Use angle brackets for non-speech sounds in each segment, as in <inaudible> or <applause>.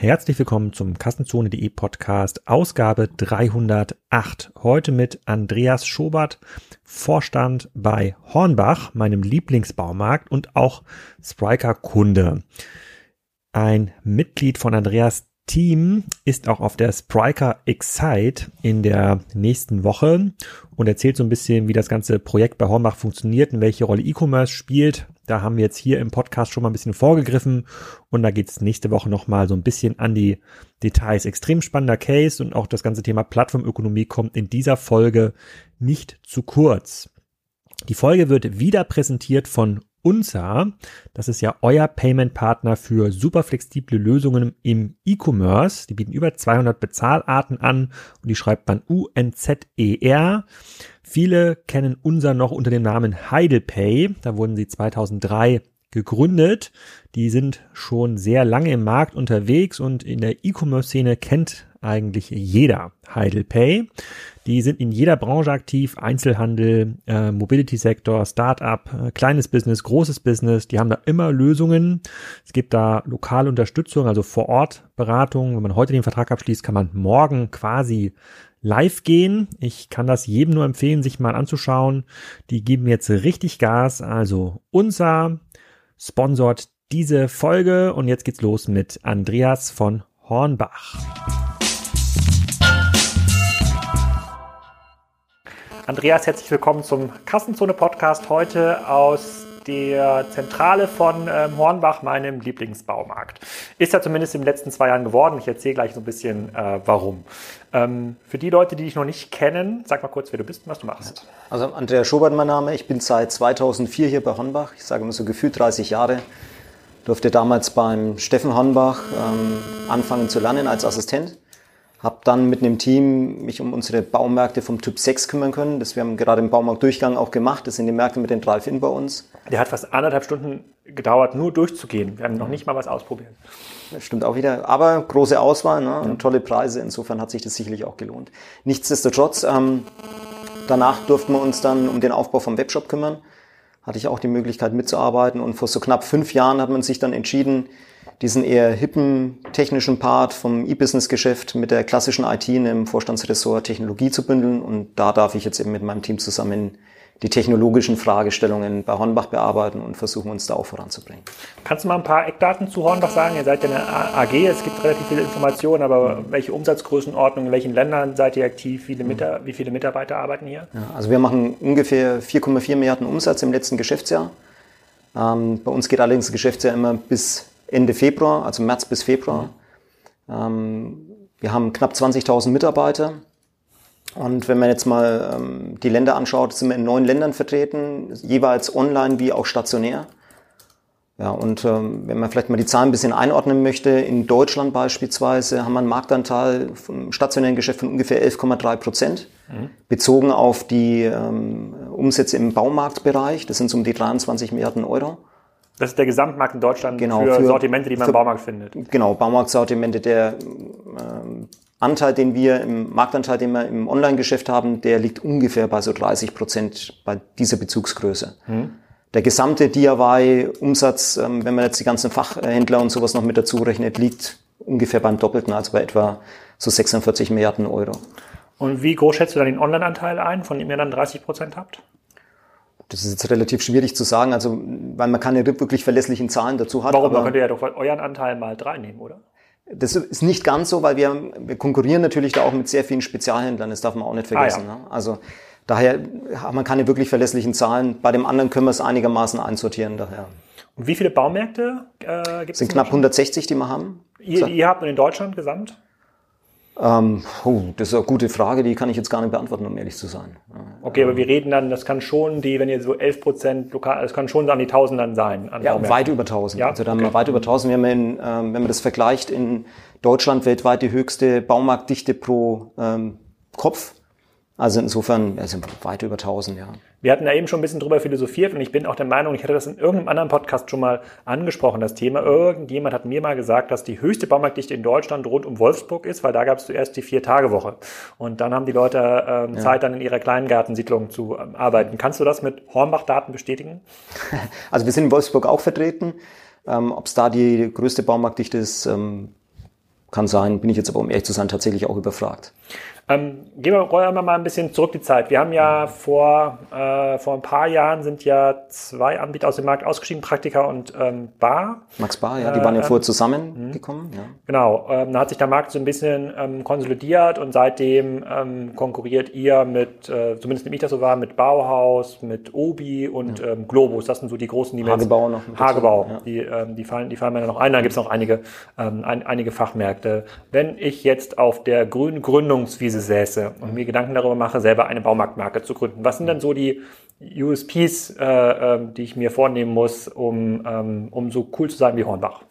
Herzlich willkommen zum Kassenzone.de Podcast, Ausgabe 308. Heute mit Andreas Schobert, Vorstand bei Hornbach, meinem Lieblingsbaumarkt und auch Spriker-Kunde. Ein Mitglied von Andreas Team ist auch auf der Spriker Excite in der nächsten Woche und erzählt so ein bisschen, wie das ganze Projekt bei Hornbach funktioniert und welche Rolle E-Commerce spielt. Da haben wir jetzt hier im Podcast schon mal ein bisschen vorgegriffen und da geht es nächste Woche nochmal so ein bisschen an die Details. Extrem spannender Case und auch das ganze Thema Plattformökonomie kommt in dieser Folge nicht zu kurz. Die Folge wird wieder präsentiert von Unsa, das ist ja euer Payment-Partner für super flexible Lösungen im E-Commerce. Die bieten über 200 Bezahlarten an und die schreibt man U-N-Z-E-R. Viele kennen Unsa noch unter dem Namen HeidelPay. Da wurden sie 2003 gegründet. Die sind schon sehr lange im Markt unterwegs und in der E-Commerce-Szene kennt eigentlich jeder HeidelPay. Die sind in jeder Branche aktiv, Einzelhandel, äh, Mobility-Sektor, Start-up, äh, kleines Business, großes Business. Die haben da immer Lösungen. Es gibt da lokale Unterstützung, also vor Ort Beratung. Wenn man heute den Vertrag abschließt, kann man morgen quasi live gehen. Ich kann das jedem nur empfehlen, sich mal anzuschauen. Die geben jetzt richtig Gas. Also unser sponsort diese Folge und jetzt geht's los mit Andreas von Hornbach. Andreas, herzlich willkommen zum Kassenzone-Podcast heute aus der Zentrale von ähm, Hornbach, meinem Lieblingsbaumarkt. Ist ja zumindest in den letzten zwei Jahren geworden. Ich erzähle gleich so ein bisschen, äh, warum. Ähm, für die Leute, die dich noch nicht kennen, sag mal kurz, wer du bist und was du machst. Also Andreas Schobert mein Name. Ich bin seit 2004 hier bei Hornbach. Ich sage immer so gefühlt 30 Jahre. Durfte damals beim Steffen Hornbach ähm, anfangen zu lernen als Assistent habe dann mit einem Team mich um unsere Baumärkte vom Typ 6 kümmern können. Das wir haben gerade im Baumarktdurchgang auch gemacht. Das sind die Märkte mit den Drive-In bei uns. Der hat fast anderthalb Stunden gedauert, nur durchzugehen. Wir haben noch nicht mal was ausprobiert. Das stimmt auch wieder. Aber große Auswahl ne? und tolle Preise. Insofern hat sich das sicherlich auch gelohnt. Nichtsdestotrotz, ähm, danach durften wir uns dann um den Aufbau vom Webshop kümmern. Hatte ich auch die Möglichkeit mitzuarbeiten. Und vor so knapp fünf Jahren hat man sich dann entschieden, diesen eher hippen technischen Part vom E-Business-Geschäft mit der klassischen IT in einem Vorstandsressort Technologie zu bündeln. Und da darf ich jetzt eben mit meinem Team zusammen die technologischen Fragestellungen bei Hornbach bearbeiten und versuchen uns da auch voranzubringen. Kannst du mal ein paar Eckdaten zu Hornbach sagen? Ihr seid ja eine AG, es gibt relativ viele Informationen, aber welche Umsatzgrößenordnung, in welchen Ländern seid ihr aktiv? Viele Mitar wie viele Mitarbeiter arbeiten hier? Ja, also wir machen ungefähr 4,4 Milliarden Umsatz im letzten Geschäftsjahr. Ähm, bei uns geht allerdings das Geschäftsjahr immer bis Ende Februar, also März bis Februar. Mhm. Ähm, wir haben knapp 20.000 Mitarbeiter. Und wenn man jetzt mal ähm, die Länder anschaut, sind wir in neun Ländern vertreten, jeweils online wie auch stationär. Ja, und ähm, wenn man vielleicht mal die Zahlen ein bisschen einordnen möchte, in Deutschland beispielsweise haben wir einen Marktanteil vom stationären Geschäft von ungefähr 11,3 Prozent, mhm. bezogen auf die ähm, Umsätze im Baumarktbereich. Das sind so um die 23 Milliarden Euro. Das ist der Gesamtmarkt in Deutschland genau, für, für, Sortimente, die man für, im Baumarkt findet. Genau, Baumarktsortimente. Der ähm, Anteil, den wir im Marktanteil, den wir im Online-Geschäft haben, der liegt ungefähr bei so 30 Prozent bei dieser Bezugsgröße. Hm. Der gesamte DIY-Umsatz, ähm, wenn man jetzt die ganzen Fachhändler und sowas noch mit dazu rechnet, liegt ungefähr beim Doppelten, also bei etwa so 46 Milliarden Euro. Und wie groß schätzt du dann den Online-Anteil ein, von dem ihr dann 30 Prozent habt? Das ist jetzt relativ schwierig zu sagen, also weil man keine wirklich verlässlichen Zahlen dazu hat. Warum? man könnte ja doch euren Anteil mal drei nehmen, oder? Das ist nicht ganz so, weil wir, wir konkurrieren natürlich da auch mit sehr vielen Spezialhändlern, das darf man auch nicht vergessen. Ah, ja. ne? Also daher hat man keine wirklich verlässlichen Zahlen. Bei dem anderen können wir es einigermaßen einsortieren daher. Und wie viele Baumärkte äh, gibt es? sind knapp 160, die wir haben. Ihr, ihr habt in Deutschland gesamt? Ähm, oh, das ist eine gute Frage, die kann ich jetzt gar nicht beantworten, um ehrlich zu sein. Okay, aber wir reden dann, das kann schon die, wenn ihr so 11 Prozent lokal, das kann schon an die Tausendern sein. ja, Baumärkten. weit über 1000. Ja? Also da okay. haben wir weit über 1000. Wir haben in, ähm, wenn man das vergleicht, in Deutschland weltweit die höchste Baumarktdichte pro ähm, Kopf. Also insofern, also weit über 1000, ja. Wir hatten da eben schon ein bisschen drüber philosophiert und ich bin auch der Meinung, ich hatte das in irgendeinem anderen Podcast schon mal angesprochen, das Thema. Irgendjemand hat mir mal gesagt, dass die höchste Baumarktdichte in Deutschland rund um Wolfsburg ist, weil da gab es zuerst die Vier-Tage-Woche. Und dann haben die Leute ähm, ja. Zeit, dann in ihrer Kleingartensiedlung zu ähm, arbeiten. Kannst du das mit Hornbach-Daten bestätigen? <laughs> Also wir sind in Wolfsburg auch vertreten. Ähm, Ob es da die größte Baumarktdichte ist, ähm, kann sein, bin ich jetzt aber, um ehrlich zu sein, tatsächlich auch überfragt. Ähm, gehen wir, rollen wir mal ein bisschen zurück die Zeit. Wir haben ja vor, äh, vor ein paar Jahren sind ja zwei Anbieter aus dem Markt ausgeschieden, Praktika und ähm, Bar. Max Bar, ja, die waren ja äh, vorher zusammengekommen. Ja. Genau, ähm, da hat sich der Markt so ein bisschen ähm, konsolidiert und seitdem ähm, konkurriert ihr mit, äh, zumindest nehme ich das so wahr, mit Bauhaus, mit Obi und ja. ähm, Globus. Das sind so die großen, die Hagebau noch. Hagebau, ja. die, ähm, die, fallen, die fallen mir noch ein. Da gibt es noch einige, ähm, ein, einige Fachmärkte. Wenn ich jetzt auf der grünen Gründungswiese Wiese säße und mir Gedanken darüber mache, selber eine Baumarktmarke zu gründen. Was sind denn so die USPs, äh, äh, die ich mir vornehmen muss, um, ähm, um so cool zu sein wie Hornbach?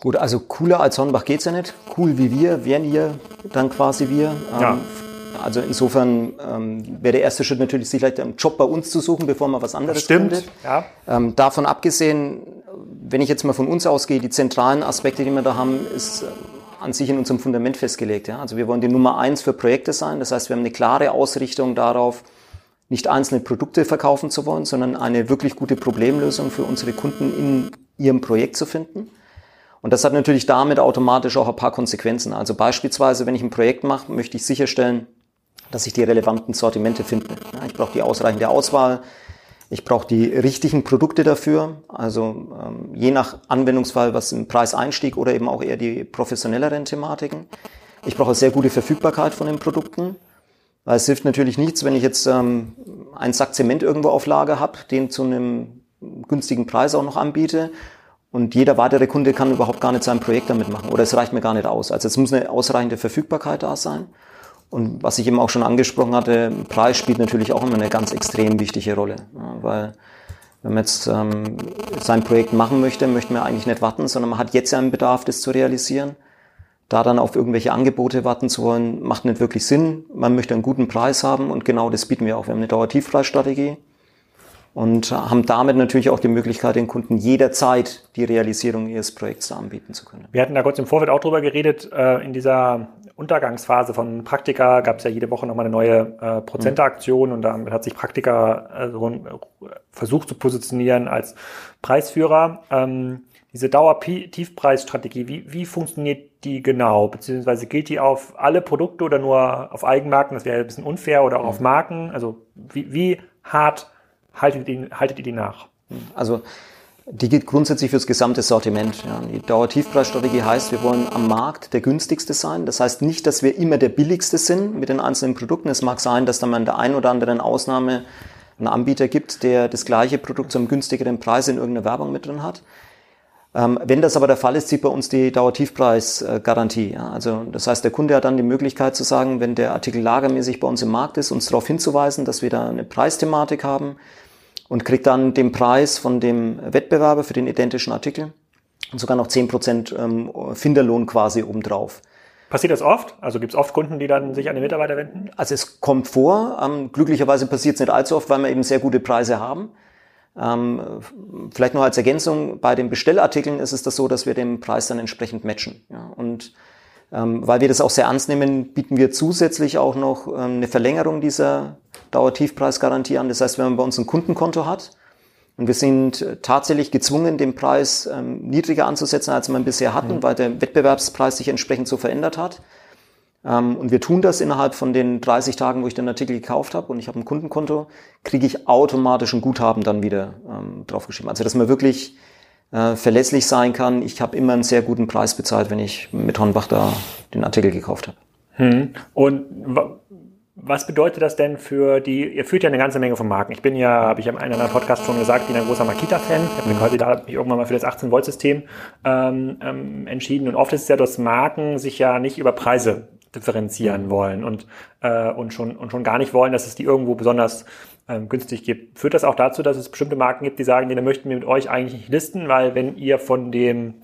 Gut, also cooler als Hornbach geht's ja nicht. Cool wie wir wären ihr dann quasi wir. Ähm, ja. Also insofern ähm, wäre der erste Schritt natürlich, sich vielleicht einen Job bei uns zu suchen, bevor man was anderes Stimmt, findet. Ja. Ähm, davon abgesehen, wenn ich jetzt mal von uns ausgehe, die zentralen Aspekte, die wir da haben, ist an sich in unserem Fundament festgelegt. Ja? Also wir wollen die Nummer eins für Projekte sein. Das heißt, wir haben eine klare Ausrichtung darauf, nicht einzelne Produkte verkaufen zu wollen, sondern eine wirklich gute Problemlösung für unsere Kunden in ihrem Projekt zu finden. Und das hat natürlich damit automatisch auch ein paar Konsequenzen. Also beispielsweise, wenn ich ein Projekt mache, möchte ich sicherstellen, dass ich die relevanten Sortimente finde. Ja, ich brauche die ausreichende Auswahl, ich brauche die richtigen Produkte dafür, also ähm, je nach Anwendungsfall, was im Preiseinstieg oder eben auch eher die professionelleren Thematiken. Ich brauche sehr gute Verfügbarkeit von den Produkten, weil es hilft natürlich nichts, wenn ich jetzt ähm, einen Sack Zement irgendwo auf Lager habe, den zu einem günstigen Preis auch noch anbiete und jeder weitere Kunde kann überhaupt gar nicht sein Projekt damit machen oder es reicht mir gar nicht aus. Also es muss eine ausreichende Verfügbarkeit da sein. Und was ich eben auch schon angesprochen hatte, Preis spielt natürlich auch immer eine ganz extrem wichtige Rolle. Weil wenn man jetzt ähm, sein Projekt machen möchte, möchte man eigentlich nicht warten, sondern man hat jetzt einen Bedarf, das zu realisieren. Da dann auf irgendwelche Angebote warten zu wollen, macht nicht wirklich Sinn. Man möchte einen guten Preis haben und genau das bieten wir auch. Wir haben eine Dauertiefpreisstrategie und haben damit natürlich auch die Möglichkeit, den Kunden jederzeit die Realisierung ihres Projekts anbieten zu können. Wir hatten da kurz im Vorfeld auch drüber geredet, äh, in dieser Untergangsphase von Praktika gab es ja jede Woche nochmal eine neue äh, Prozenteaktion und damit hat sich Praktika also, versucht zu positionieren als Preisführer. Ähm, diese Dauer-Tiefpreisstrategie, wie, wie funktioniert die genau? Beziehungsweise gilt die auf alle Produkte oder nur auf Eigenmarken? Das wäre ein bisschen unfair oder auch auf Marken. Also wie, wie hart haltet ihr, haltet ihr die nach? Also die gilt grundsätzlich fürs gesamte Sortiment. Ja. Die Dauertiefpreisstrategie heißt, wir wollen am Markt der günstigste sein. Das heißt nicht, dass wir immer der billigste sind mit den einzelnen Produkten. Es mag sein, dass dann an der einen oder anderen Ausnahme einen Anbieter gibt, der das gleiche Produkt zu einem günstigeren Preis in irgendeiner Werbung mit drin hat. Ähm, wenn das aber der Fall ist, zieht bei uns die Dauertiefpreisgarantie. Ja. Also das heißt, der Kunde hat dann die Möglichkeit zu sagen, wenn der Artikel lagermäßig bei uns im Markt ist, uns darauf hinzuweisen, dass wir da eine Preisthematik haben und kriegt dann den Preis von dem Wettbewerber für den identischen Artikel und sogar noch zehn Prozent ähm, Finderlohn quasi obendrauf. Passiert das oft? Also gibt es oft Kunden, die dann sich an den Mitarbeiter wenden? Also es kommt vor. Ähm, glücklicherweise passiert es nicht allzu oft, weil wir eben sehr gute Preise haben. Ähm, vielleicht noch als Ergänzung, bei den Bestellartikeln ist es das so, dass wir den Preis dann entsprechend matchen. Ja, und ähm, weil wir das auch sehr ernst nehmen, bieten wir zusätzlich auch noch eine Verlängerung dieser Dauertiefpreisgarantie an. Das heißt, wenn man bei uns ein Kundenkonto hat und wir sind tatsächlich gezwungen, den Preis ähm, niedriger anzusetzen, als wir bisher hatten, mhm. weil der Wettbewerbspreis sich entsprechend so verändert hat. Ähm, und wir tun das innerhalb von den 30 Tagen, wo ich den Artikel gekauft habe und ich habe ein Kundenkonto, kriege ich automatisch ein Guthaben dann wieder ähm, draufgeschrieben. Also dass man wirklich äh, verlässlich sein kann. Ich habe immer einen sehr guten Preis bezahlt, wenn ich mit Hornbach da den Artikel gekauft habe. Hm. Und was bedeutet das denn für die, ihr führt ja eine ganze Menge von Marken. Ich bin ja, habe ich in einem anderen Podcast schon gesagt, bin ein großer Makita-Fan. Ich habe quasi da mich irgendwann mal für das 18-Volt-System ähm, ähm, entschieden. Und oft ist es ja, dass Marken sich ja nicht über Preise differenzieren wollen und, äh, und, schon, und schon gar nicht wollen, dass es die irgendwo besonders ähm, günstig gibt. Führt das auch dazu, dass es bestimmte Marken gibt, die sagen, nee, dann möchten wir mit euch eigentlich nicht listen, weil wenn ihr von dem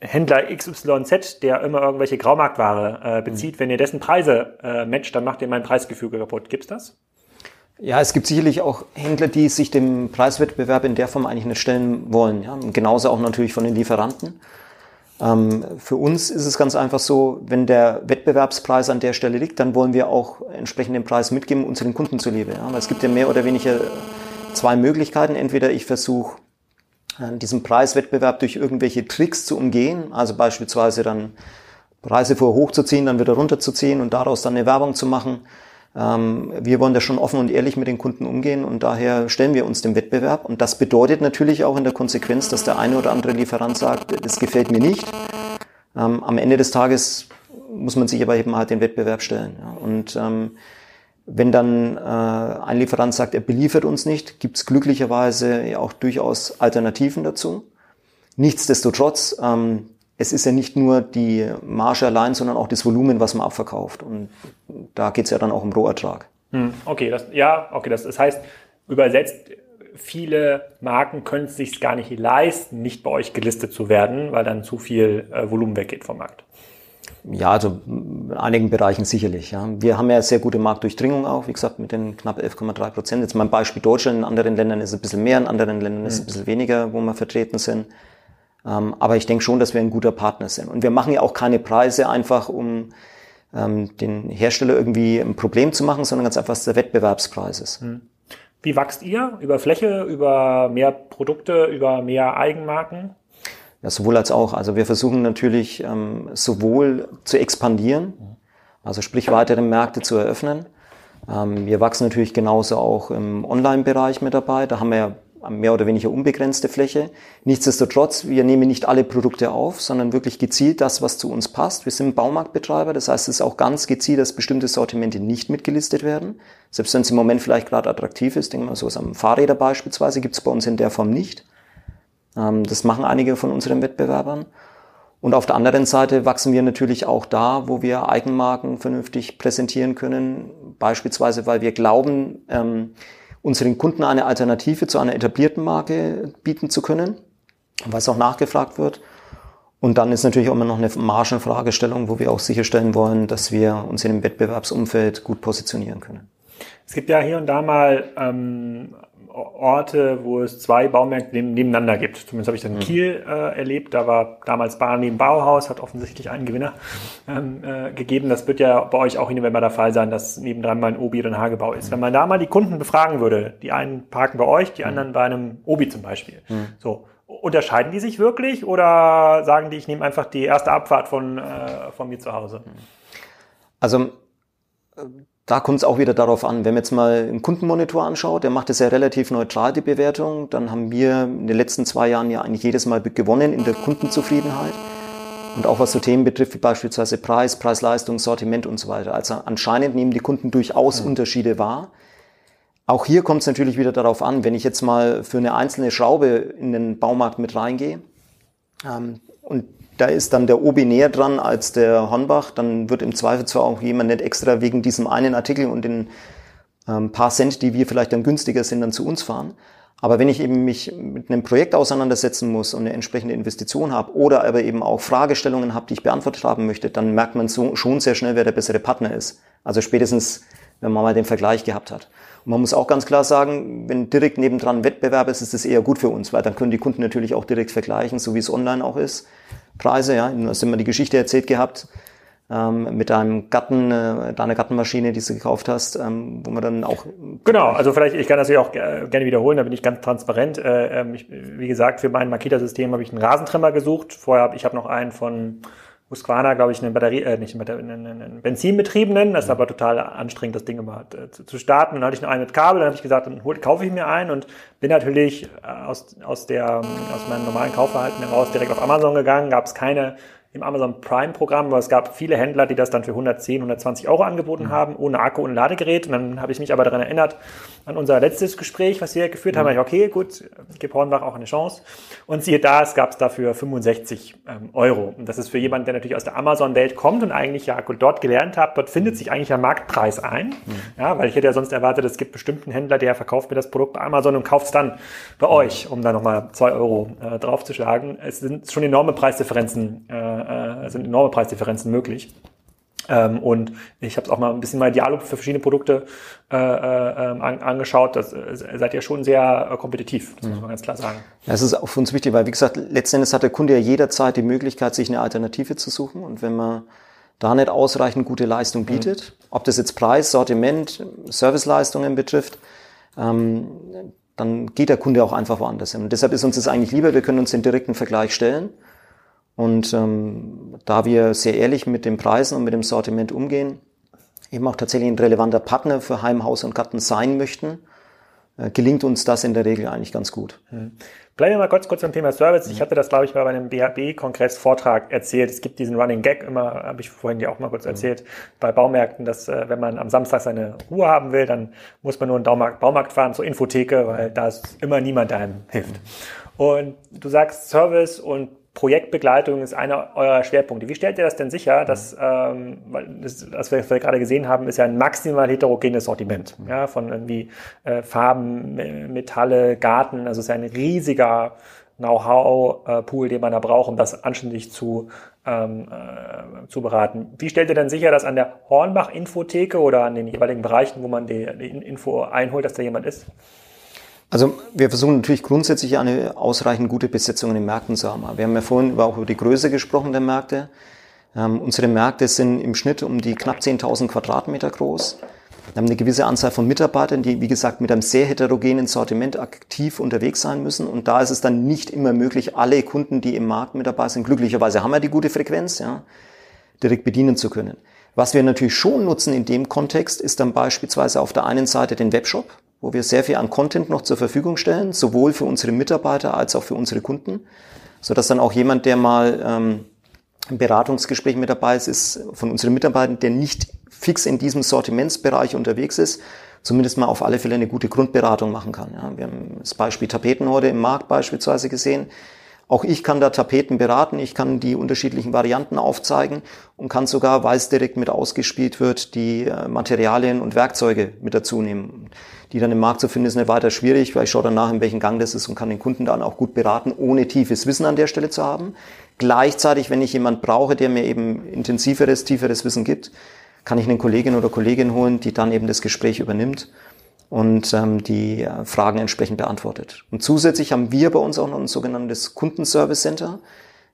Händler XYZ, der immer irgendwelche Graumarktware äh, bezieht, mhm. wenn ihr dessen Preise äh, matcht, dann macht ihr mein Preisgefüge kaputt. Gibt's das? Ja, es gibt sicherlich auch Händler, die sich dem Preiswettbewerb in der Form eigentlich nicht stellen wollen. Ja? genauso auch natürlich von den Lieferanten. Ähm, für uns ist es ganz einfach so, wenn der Wettbewerbspreis an der Stelle liegt, dann wollen wir auch entsprechend den Preis mitgeben, unseren Kunden zuliebe. Ja? Weil es gibt ja mehr oder weniger zwei Möglichkeiten. Entweder ich versuche diesen Preiswettbewerb durch irgendwelche Tricks zu umgehen, also beispielsweise dann Preise vorher hochzuziehen, dann wieder runterzuziehen und daraus dann eine Werbung zu machen. Ähm, wir wollen da schon offen und ehrlich mit den Kunden umgehen und daher stellen wir uns dem Wettbewerb. Und das bedeutet natürlich auch in der Konsequenz, dass der eine oder andere Lieferant sagt, das gefällt mir nicht. Ähm, am Ende des Tages muss man sich aber eben halt den Wettbewerb stellen. Und ähm, wenn dann äh, ein Lieferant sagt, er beliefert uns nicht, gibt es glücklicherweise auch durchaus Alternativen dazu. Nichtsdestotrotz, ähm, es ist ja nicht nur die Marge allein, sondern auch das Volumen, was man abverkauft. Und da geht es ja dann auch um Rohertrag. Hm, okay, das, ja, okay, das, das heißt, übersetzt, viele Marken können es sich gar nicht leisten, nicht bei euch gelistet zu werden, weil dann zu viel äh, Volumen weggeht vom Markt. Ja, also in einigen Bereichen sicherlich. Ja. Wir haben ja sehr gute Marktdurchdringung auch, wie gesagt, mit den knapp 11,3 Prozent. Jetzt mein Beispiel Deutschland, in anderen Ländern ist es ein bisschen mehr, in anderen Ländern ist es ein hm. bisschen weniger, wo wir vertreten sind. Ähm, aber ich denke schon, dass wir ein guter Partner sind. Und wir machen ja auch keine Preise einfach, um ähm, den Hersteller irgendwie ein Problem zu machen, sondern ganz einfach, dass der Wettbewerbspreis ist. Hm. Wie wächst ihr? Über Fläche, über mehr Produkte, über mehr Eigenmarken? Ja, sowohl als auch. Also wir versuchen natürlich ähm, sowohl zu expandieren, also sprich weitere Märkte zu eröffnen. Ähm, wir wachsen natürlich genauso auch im Online-Bereich mit dabei. Da haben wir ja mehr oder weniger unbegrenzte Fläche. Nichtsdestotrotz, wir nehmen nicht alle Produkte auf, sondern wirklich gezielt das, was zu uns passt. Wir sind Baumarktbetreiber, das heißt, es ist auch ganz gezielt, dass bestimmte Sortimente nicht mitgelistet werden. Selbst wenn es im Moment vielleicht gerade attraktiv ist, denken wir so am Fahrräder beispielsweise, gibt es bei uns in der Form nicht. Ähm, das machen einige von unseren Wettbewerbern. Und auf der anderen Seite wachsen wir natürlich auch da, wo wir Eigenmarken vernünftig präsentieren können. Beispielsweise, weil wir glauben, ähm, unseren Kunden eine Alternative zu einer etablierten Marke bieten zu können, was auch nachgefragt wird. Und dann ist natürlich auch immer noch eine Margenfragestellung, wo wir auch sicherstellen wollen, dass wir uns in dem Wettbewerbsumfeld gut positionieren können. Es gibt ja hier und da mal ähm, Orte, wo es zwei Baumärkte nebeneinander gibt. Zumindest habe ich das in mhm. Kiel äh, erlebt. Da war damals Bahn neben Bauhaus, hat offensichtlich einen Gewinner ähm, äh, gegeben. Das wird ja bei euch auch hin der Fall sein, dass nebendran mal ein Obi oder ein Hagebau ist. Mhm. Wenn man da mal die Kunden befragen würde, die einen parken bei euch, die mhm. anderen bei einem Obi zum Beispiel. Mhm. So. Unterscheiden die sich wirklich oder sagen die, ich nehme einfach die erste Abfahrt von, äh, von mir zu Hause? Also äh, da kommt es auch wieder darauf an, wenn man jetzt mal einen Kundenmonitor anschaut, der macht es ja relativ neutral, die Bewertung, dann haben wir in den letzten zwei Jahren ja eigentlich jedes Mal gewonnen in der Kundenzufriedenheit. Und auch was so Themen betrifft, wie beispielsweise Preis, Preis-Leistung, Sortiment und so weiter. Also anscheinend nehmen die Kunden durchaus mhm. Unterschiede wahr. Auch hier kommt es natürlich wieder darauf an, wenn ich jetzt mal für eine einzelne Schraube in den Baumarkt mit reingehe ähm, und da ist dann der Obi näher dran als der Hornbach, dann wird im Zweifel zwar auch jemand nicht extra wegen diesem einen Artikel und den ähm, paar Cent, die wir vielleicht dann günstiger sind, dann zu uns fahren. Aber wenn ich eben mich mit einem Projekt auseinandersetzen muss und eine entsprechende Investition habe oder aber eben auch Fragestellungen habe, die ich beantwortet haben möchte, dann merkt man so, schon sehr schnell, wer der bessere Partner ist. Also spätestens, wenn man mal den Vergleich gehabt hat. Man muss auch ganz klar sagen, wenn direkt nebendran Wettbewerb ist, ist das eher gut für uns, weil dann können die Kunden natürlich auch direkt vergleichen, so wie es online auch ist. Preise. Ja, du hast immer die Geschichte erzählt gehabt ähm, mit deinem Gatten, äh, deiner Gattenmaschine, die du gekauft hast, ähm, wo man dann auch genau. Also vielleicht ich kann das ja auch gerne wiederholen. Da bin ich ganz transparent. Äh, ähm, ich, wie gesagt, für mein Makita-System habe ich einen Rasentrimmer gesucht. Vorher habe ich habe noch einen von Husqvarna, glaube ich, eine Batterie, äh, nicht eine, eine, einen Benzinbetriebenen. Das ist aber total anstrengend, das Ding immer äh, zu, zu starten. Und dann hatte ich noch einen mit Kabel. Dann habe ich gesagt, dann hol, kaufe ich mir einen und bin natürlich äh, aus, aus, der, aus meinem normalen Kaufverhalten heraus direkt auf Amazon gegangen. Gab es keine im Amazon Prime Programm, aber es gab viele Händler, die das dann für 110, 120 Euro angeboten mhm. haben, ohne Akku und Ladegerät. Und dann habe ich mich aber daran erinnert, an unser letztes Gespräch, was wir geführt mhm. haben. Ich, okay, gut, gebe Hornbach auch eine Chance. Und siehe da, es gab es dafür 65 ähm, Euro. Und das ist für jemanden, der natürlich aus der Amazon-Welt kommt und eigentlich ja dort gelernt hat, dort findet sich eigentlich ein Marktpreis ein. Mhm. Ja, weil ich hätte ja sonst erwartet, es gibt bestimmten Händler, der verkauft mir das Produkt bei Amazon und kauft es dann bei mhm. euch, um da nochmal zwei Euro äh, draufzuschlagen. Es sind schon enorme Preisdifferenzen, äh, äh, sind enorme Preisdifferenzen möglich. Ähm, und ich habe es auch mal ein bisschen mal Dialog für verschiedene Produkte äh, äh, ähm, an, angeschaut. Das äh, seid ihr schon sehr äh, kompetitiv, das mhm. muss man ganz klar sagen. Ja, es ist auch für uns wichtig, weil wie gesagt, letzten Endes hat der Kunde ja jederzeit die Möglichkeit, sich eine Alternative zu suchen. Und wenn man da nicht ausreichend gute Leistung mhm. bietet, mhm. ob das jetzt Preis, Sortiment, Serviceleistungen betrifft, ähm, dann geht der Kunde auch einfach woanders hin. Und deshalb ist uns das eigentlich lieber, wir können uns den direkten Vergleich stellen. Und ähm, da wir sehr ehrlich mit den Preisen und mit dem Sortiment umgehen, eben auch tatsächlich ein relevanter Partner für Heim, Haus und Garten sein möchten, äh, gelingt uns das in der Regel eigentlich ganz gut. Bleiben wir mal kurz, kurz beim Thema Service. Ich hatte das, glaube ich, mal bei einem BHB-Kongress-Vortrag erzählt. Es gibt diesen Running Gag immer, habe ich vorhin ja auch mal kurz erzählt, bei Baumärkten, dass äh, wenn man am Samstag seine Ruhe haben will, dann muss man nur einen Baumarkt, Baumarkt fahren zur Infotheke, weil da ist immer niemand, einem hilft. Und du sagst Service und Projektbegleitung ist einer eurer Schwerpunkte. Wie stellt ihr das denn sicher, dass, ähm, weil das, was wir, wir gerade gesehen haben, ist ja ein maximal heterogenes Sortiment, ja, von irgendwie äh, Farben, Metalle, Garten, also es ist ja ein riesiger Know-how-Pool, den man da braucht, um das anständig zu, ähm, äh, zu beraten. Wie stellt ihr denn sicher, dass an der Hornbach-Infotheke oder an den jeweiligen Bereichen, wo man die, die Info einholt, dass da jemand ist? Also wir versuchen natürlich grundsätzlich eine ausreichend gute Besetzung in den Märkten zu haben. Wir haben ja vorhin auch über die Größe gesprochen der Märkte. Ähm, unsere Märkte sind im Schnitt um die knapp 10.000 Quadratmeter groß. Wir haben eine gewisse Anzahl von Mitarbeitern, die, wie gesagt, mit einem sehr heterogenen Sortiment aktiv unterwegs sein müssen. Und da ist es dann nicht immer möglich, alle Kunden, die im Markt mit dabei sind, glücklicherweise haben wir die gute Frequenz, ja, direkt bedienen zu können. Was wir natürlich schon nutzen in dem Kontext, ist dann beispielsweise auf der einen Seite den Webshop, wo wir sehr viel an Content noch zur Verfügung stellen, sowohl für unsere Mitarbeiter als auch für unsere Kunden, so dass dann auch jemand, der mal ähm, im Beratungsgespräch mit dabei ist, ist von unseren Mitarbeitern, der nicht fix in diesem Sortimentsbereich unterwegs ist, zumindest mal auf alle Fälle eine gute Grundberatung machen kann. Ja, wir haben das Beispiel Tapeten heute im Markt beispielsweise gesehen. Auch ich kann da Tapeten beraten, ich kann die unterschiedlichen Varianten aufzeigen und kann sogar, weil es direkt mit ausgespielt wird, die äh, Materialien und Werkzeuge mit dazu nehmen. Die dann im Markt zu finden, ist nicht weiter schwierig, weil ich schaue danach, in welchem Gang das ist und kann den Kunden dann auch gut beraten, ohne tiefes Wissen an der Stelle zu haben. Gleichzeitig, wenn ich jemand brauche, der mir eben intensiveres, tieferes Wissen gibt, kann ich eine Kollegin oder Kollegin holen, die dann eben das Gespräch übernimmt und ähm, die äh, Fragen entsprechend beantwortet. Und zusätzlich haben wir bei uns auch noch ein sogenanntes Kundenservice Center.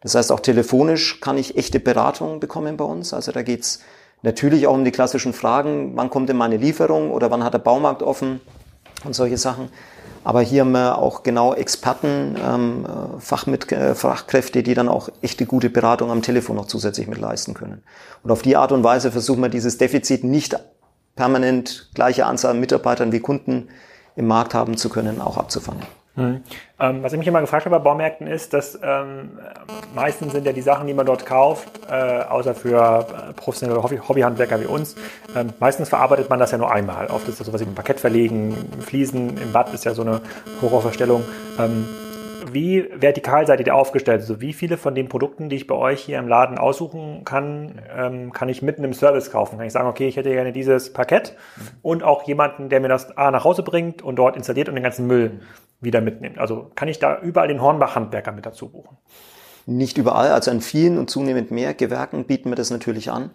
Das heißt, auch telefonisch kann ich echte Beratung bekommen bei uns. Also da geht's natürlich auch um die klassischen Fragen, wann kommt denn meine Lieferung oder wann hat der Baumarkt offen und solche Sachen. Aber hier haben wir auch genau Experten, ähm, Fachmit äh, Fachkräfte, die dann auch echte gute Beratung am Telefon noch zusätzlich mit leisten können. Und auf die Art und Weise versuchen wir dieses Defizit nicht permanent gleiche Anzahl an Mitarbeitern wie Kunden im Markt haben zu können, auch abzufangen. Mhm. Ähm, was ich mich immer gefragt habe bei Baumärkten ist, dass ähm, meistens sind ja die Sachen, die man dort kauft, äh, außer für äh, professionelle Hobby Hobbyhandwerker wie uns, ähm, meistens verarbeitet man das ja nur einmal. Oft ist das sowas wie ein Parkett verlegen, Fliesen im Bad ist ja so eine Horrorverstellung. Ähm, wie vertikal seid ihr aufgestellt? Also wie viele von den Produkten, die ich bei euch hier im Laden aussuchen kann, ähm, kann ich mitten im Service kaufen? Kann ich sagen, okay, ich hätte gerne dieses Parkett und auch jemanden, der mir das A nach Hause bringt und dort installiert und den ganzen Müll wieder mitnimmt. Also kann ich da überall den Hornbach-Handwerker mit dazu buchen? Nicht überall, also an vielen und zunehmend mehr Gewerken bieten wir das natürlich an.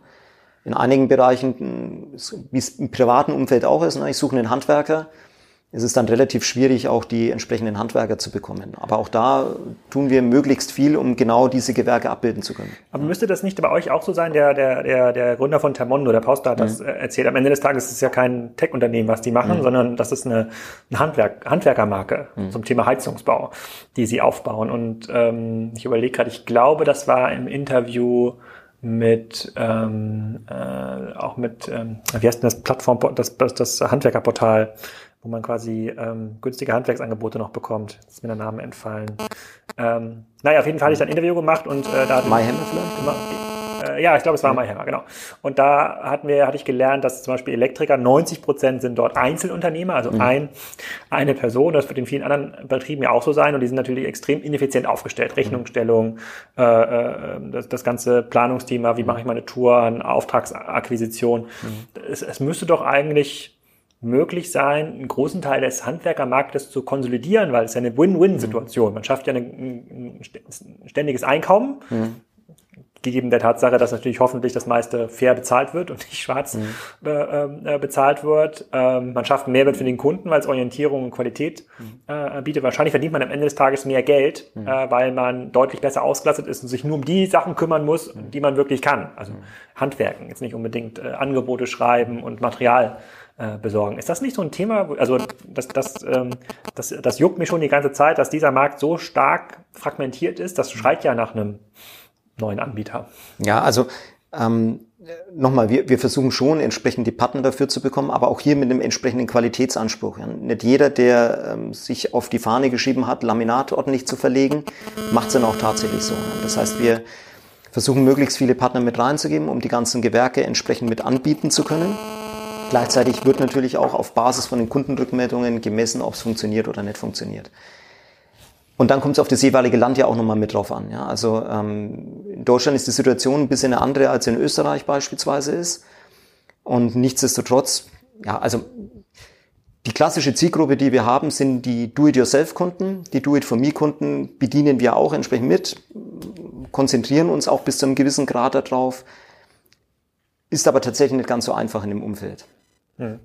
In einigen Bereichen, wie es im privaten Umfeld auch ist, ne, ich suche einen Handwerker, ist es dann relativ schwierig, auch die entsprechenden Handwerker zu bekommen. Aber auch da tun wir möglichst viel, um genau diese Gewerke abbilden zu können. Aber müsste das nicht bei euch auch so sein? Der, der, der, der Gründer von Termondo, der Pauster, hat das mhm. erzählt. Am Ende des Tages ist es ja kein Tech-Unternehmen, was die machen, mhm. sondern das ist eine, eine Handwerk, Handwerkermarke mhm. zum Thema Heizungsbau, die sie aufbauen. Und ähm, ich überlege gerade, ich glaube, das war im Interview mit ähm, äh, auch mit ähm, wie heißt denn das Plattform das das, das Handwerkerportal wo man quasi ähm, günstige Handwerksangebote noch bekommt. Das ist mir der Name entfallen. Ähm, naja, auf jeden Fall hatte ich dann ein Interview gemacht und äh, da MyHammer vielleicht? Immer, äh, ja, ich glaube, es war MyHammer, genau. Und da hatten wir, hatte ich gelernt, dass zum Beispiel Elektriker 90 Prozent sind dort Einzelunternehmer, also mhm. ein, eine Person. Das wird in vielen anderen Betrieben ja auch so sein und die sind natürlich extrem ineffizient aufgestellt. Rechnungsstellung, äh, äh, das, das ganze Planungsthema, wie mache ich meine Touren, Auftragsakquisition. Mhm. Es, es müsste doch eigentlich möglich sein, einen großen Teil des Handwerkermarktes zu konsolidieren, weil es ja eine Win-Win-Situation. Man schafft ja ein, ständiges Einkommen, mhm. gegeben der Tatsache, dass natürlich hoffentlich das meiste fair bezahlt wird und nicht schwarz mhm. äh, äh, bezahlt wird. Ähm, man schafft einen Mehrwert für den Kunden, weil es Orientierung und Qualität mhm. äh, bietet. Wahrscheinlich verdient man am Ende des Tages mehr Geld, mhm. äh, weil man deutlich besser ausgelastet ist und sich nur um die Sachen kümmern muss, mhm. die man wirklich kann. Also mhm. Handwerken, jetzt nicht unbedingt äh, Angebote schreiben und Material äh, besorgen. Ist das nicht so ein Thema? Also das, das, ähm, das, das juckt mich schon die ganze Zeit, dass dieser Markt so stark fragmentiert ist. Das schreit ja nach einem neuen Anbieter. Ja, also ähm, nochmal, wir, wir versuchen schon entsprechend die Partner dafür zu bekommen, aber auch hier mit einem entsprechenden Qualitätsanspruch. Ja. Nicht jeder, der ähm, sich auf die Fahne geschrieben hat, Laminat ordentlich zu verlegen, macht es dann auch tatsächlich so. Ja. Das heißt, wir versuchen möglichst viele Partner mit reinzugeben, um die ganzen Gewerke entsprechend mit anbieten zu können. Gleichzeitig wird natürlich auch auf Basis von den Kundenrückmeldungen gemessen, ob es funktioniert oder nicht funktioniert. Und dann kommt es auf das jeweilige Land ja auch nochmal mit drauf an. Ja? Also ähm, in Deutschland ist die Situation ein bisschen eine andere als in Österreich beispielsweise ist. Und nichtsdestotrotz, ja, also die klassische Zielgruppe, die wir haben, sind die Do-it-yourself-Kunden. Die Do-it-for-me-Kunden bedienen wir auch entsprechend mit, konzentrieren uns auch bis zu einem gewissen Grad darauf, ist aber tatsächlich nicht ganz so einfach in dem Umfeld. Hm.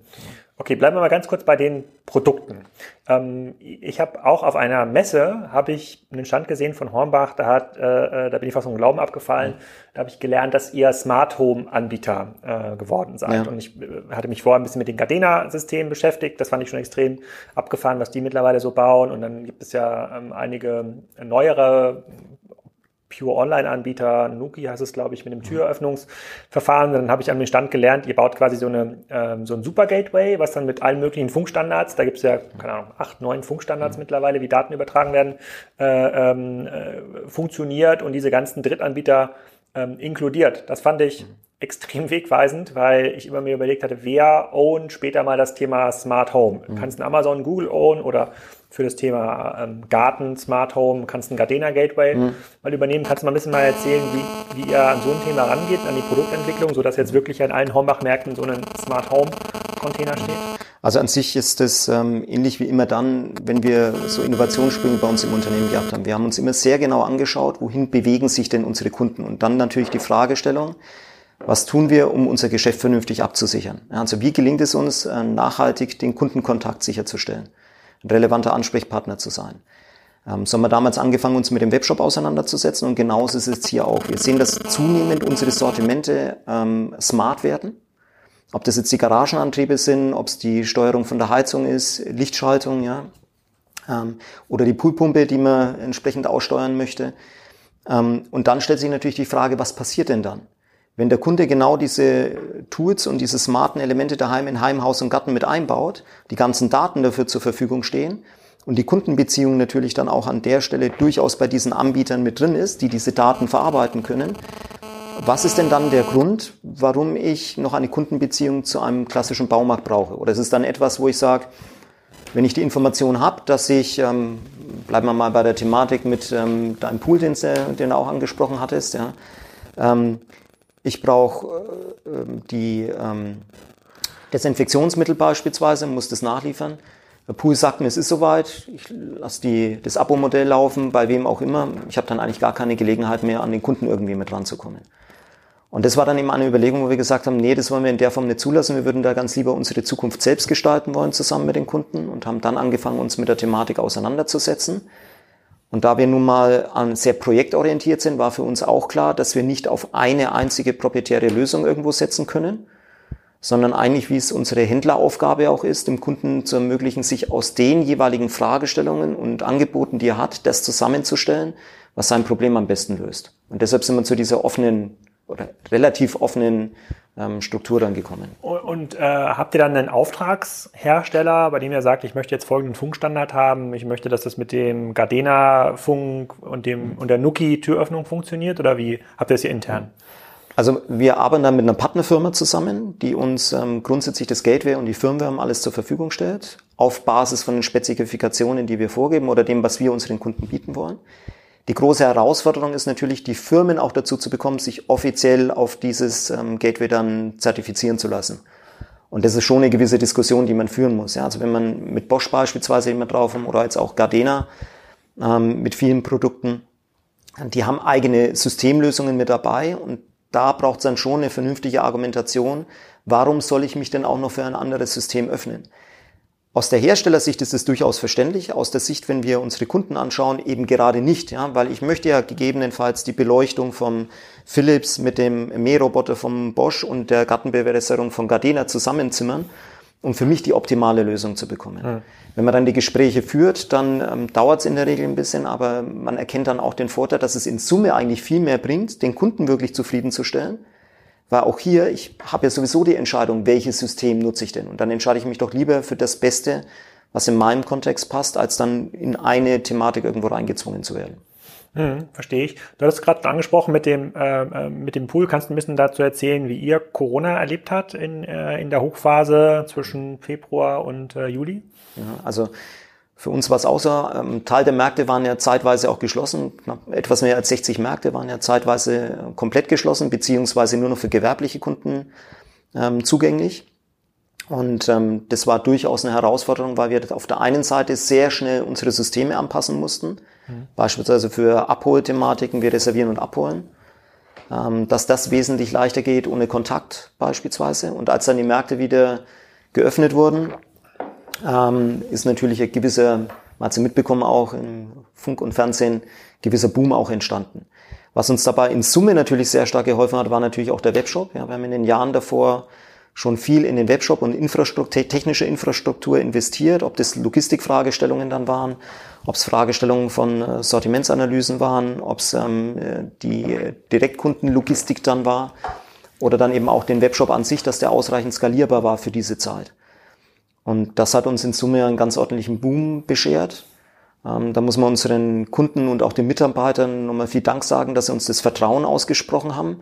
Okay, bleiben wir mal ganz kurz bei den Produkten. Ähm, ich habe auch auf einer Messe habe ich einen Stand gesehen von Hornbach. Da hat, äh, äh da bin ich fast vom Glauben abgefallen. Mhm. Da habe ich gelernt, dass ihr Smart Home Anbieter äh, geworden seid. Ja. Und ich äh, hatte mich vorher ein bisschen mit den Gardena-Systemen beschäftigt. Das fand ich schon extrem abgefahren, was die mittlerweile so bauen. Und dann gibt es ja ähm, einige neuere Pure Online-Anbieter, Nuki heißt es, glaube ich, mit dem Türöffnungsverfahren. Dann habe ich an dem Stand gelernt, ihr baut quasi so, eine, ähm, so ein Super-Gateway, was dann mit allen möglichen Funkstandards, da gibt es ja, keine Ahnung, acht, neun Funkstandards mhm. mittlerweile, wie Daten übertragen werden, äh, ähm, äh, funktioniert und diese ganzen Drittanbieter ähm, inkludiert. Das fand ich mhm. extrem wegweisend, weil ich immer mir überlegt hatte, wer own später mal das Thema Smart Home? Mhm. Kannst du Amazon, Google own oder für das Thema ähm, Garten, Smart Home, kannst ein Gardena Gateway mhm. mal übernehmen. Kannst du mal ein bisschen mal erzählen, wie, wie ihr an so ein Thema rangeht, an die Produktentwicklung, sodass jetzt wirklich an allen Hornbach-Märkten so ein Smart Home Container steht? Also an sich ist das ähm, ähnlich wie immer dann, wenn wir so Innovationssprünge bei uns im Unternehmen gehabt haben. Wir haben uns immer sehr genau angeschaut, wohin bewegen sich denn unsere Kunden und dann natürlich die Fragestellung, was tun wir, um unser Geschäft vernünftig abzusichern? Also wie gelingt es uns, äh, nachhaltig den Kundenkontakt sicherzustellen? Ein relevanter Ansprechpartner zu sein. Ähm, so haben wir damals angefangen, uns mit dem Webshop auseinanderzusetzen und genauso ist es hier auch. Wir sehen, dass zunehmend unsere Sortimente ähm, smart werden. Ob das jetzt die Garagenantriebe sind, ob es die Steuerung von der Heizung ist, Lichtschaltung, ja, ähm, oder die Poolpumpe, die man entsprechend aussteuern möchte. Ähm, und dann stellt sich natürlich die Frage, was passiert denn dann? Wenn der Kunde genau diese Tools und diese smarten Elemente daheim in Heim, Haus und Garten mit einbaut, die ganzen Daten dafür zur Verfügung stehen und die Kundenbeziehung natürlich dann auch an der Stelle durchaus bei diesen Anbietern mit drin ist, die diese Daten verarbeiten können, was ist denn dann der Grund, warum ich noch eine Kundenbeziehung zu einem klassischen Baumarkt brauche? Oder ist es dann etwas, wo ich sage, wenn ich die Information habe, dass ich, ähm, bleiben wir mal bei der Thematik mit ähm, deinem Pool, den, den du auch angesprochen hattest, ja, ähm, ich brauche äh, ähm, die ähm, Desinfektionsmittel beispielsweise, muss das nachliefern. Der Pool sagt mir, es ist soweit, ich lasse das Abo-Modell laufen, bei wem auch immer. Ich habe dann eigentlich gar keine Gelegenheit mehr, an den Kunden irgendwie mit ranzukommen. Und das war dann eben eine Überlegung, wo wir gesagt haben, nee, das wollen wir in der Form nicht zulassen. Wir würden da ganz lieber unsere Zukunft selbst gestalten wollen, zusammen mit den Kunden und haben dann angefangen, uns mit der Thematik auseinanderzusetzen. Und da wir nun mal sehr projektorientiert sind, war für uns auch klar, dass wir nicht auf eine einzige proprietäre Lösung irgendwo setzen können, sondern eigentlich, wie es unsere Händleraufgabe auch ist, dem Kunden zu ermöglichen, sich aus den jeweiligen Fragestellungen und Angeboten, die er hat, das zusammenzustellen, was sein Problem am besten löst. Und deshalb sind wir zu dieser offenen oder relativ offenen ähm, Struktur dann gekommen. Und, und äh, habt ihr dann einen Auftragshersteller, bei dem ihr sagt, ich möchte jetzt folgenden Funkstandard haben, ich möchte, dass das mit dem Gardena-Funk und dem und der Nuki-Türöffnung funktioniert oder wie habt ihr das hier intern? Also wir arbeiten dann mit einer Partnerfirma zusammen, die uns ähm, grundsätzlich das Gateway und die Firmware alles zur Verfügung stellt, auf Basis von den Spezifikationen, die wir vorgeben oder dem, was wir unseren Kunden bieten wollen. Die große Herausforderung ist natürlich, die Firmen auch dazu zu bekommen, sich offiziell auf dieses ähm, Gateway dann zertifizieren zu lassen. Und das ist schon eine gewisse Diskussion, die man führen muss. Ja, also wenn man mit Bosch beispielsweise immer drauf haben oder jetzt auch Gardena ähm, mit vielen Produkten, die haben eigene Systemlösungen mit dabei und da braucht es dann schon eine vernünftige Argumentation. Warum soll ich mich denn auch noch für ein anderes System öffnen? Aus der Herstellersicht ist es durchaus verständlich, aus der Sicht, wenn wir unsere Kunden anschauen, eben gerade nicht, ja, weil ich möchte ja gegebenenfalls die Beleuchtung vom Philips mit dem Mähroboter vom Bosch und der Gartenbewässerung von Gardena zusammenzimmern. um für mich die optimale Lösung zu bekommen. Mhm. Wenn man dann die Gespräche führt, dann ähm, dauert es in der Regel ein bisschen, aber man erkennt dann auch den Vorteil, dass es in Summe eigentlich viel mehr bringt, den Kunden wirklich zufriedenzustellen. Weil auch hier, ich habe ja sowieso die Entscheidung, welches System nutze ich denn? Und dann entscheide ich mich doch lieber für das Beste, was in meinem Kontext passt, als dann in eine Thematik irgendwo reingezwungen zu werden. Hm, verstehe ich. Du hast gerade angesprochen mit dem, äh, äh, mit dem Pool. Kannst du ein bisschen dazu erzählen, wie ihr Corona erlebt habt in, äh, in der Hochphase zwischen Februar und äh, Juli? Ja, also für uns war es außer, ähm, Teil der Märkte waren ja zeitweise auch geschlossen. Knapp etwas mehr als 60 Märkte waren ja zeitweise komplett geschlossen, beziehungsweise nur noch für gewerbliche Kunden ähm, zugänglich. Und ähm, das war durchaus eine Herausforderung, weil wir auf der einen Seite sehr schnell unsere Systeme anpassen mussten Mhm. Beispielsweise für Abholthematiken, wir reservieren und abholen. Ähm, dass das wesentlich leichter geht ohne Kontakt beispielsweise. Und als dann die Märkte wieder geöffnet wurden, ähm, ist natürlich ein gewisser, man hat sie mitbekommen auch im Funk und Fernsehen, gewisser Boom auch entstanden. Was uns dabei in Summe natürlich sehr stark geholfen hat, war natürlich auch der Webshop. Ja, wir haben in den Jahren davor schon viel in den Webshop und Infrastruktur, technische Infrastruktur investiert, ob das Logistikfragestellungen dann waren, ob es Fragestellungen von äh, Sortimentsanalysen waren, ob es ähm, die Direktkundenlogistik dann war oder dann eben auch den Webshop an sich, dass der ausreichend skalierbar war für diese Zeit. Und das hat uns in Summe einen ganz ordentlichen Boom beschert. Ähm, da muss man unseren Kunden und auch den Mitarbeitern nochmal viel Dank sagen, dass sie uns das Vertrauen ausgesprochen haben,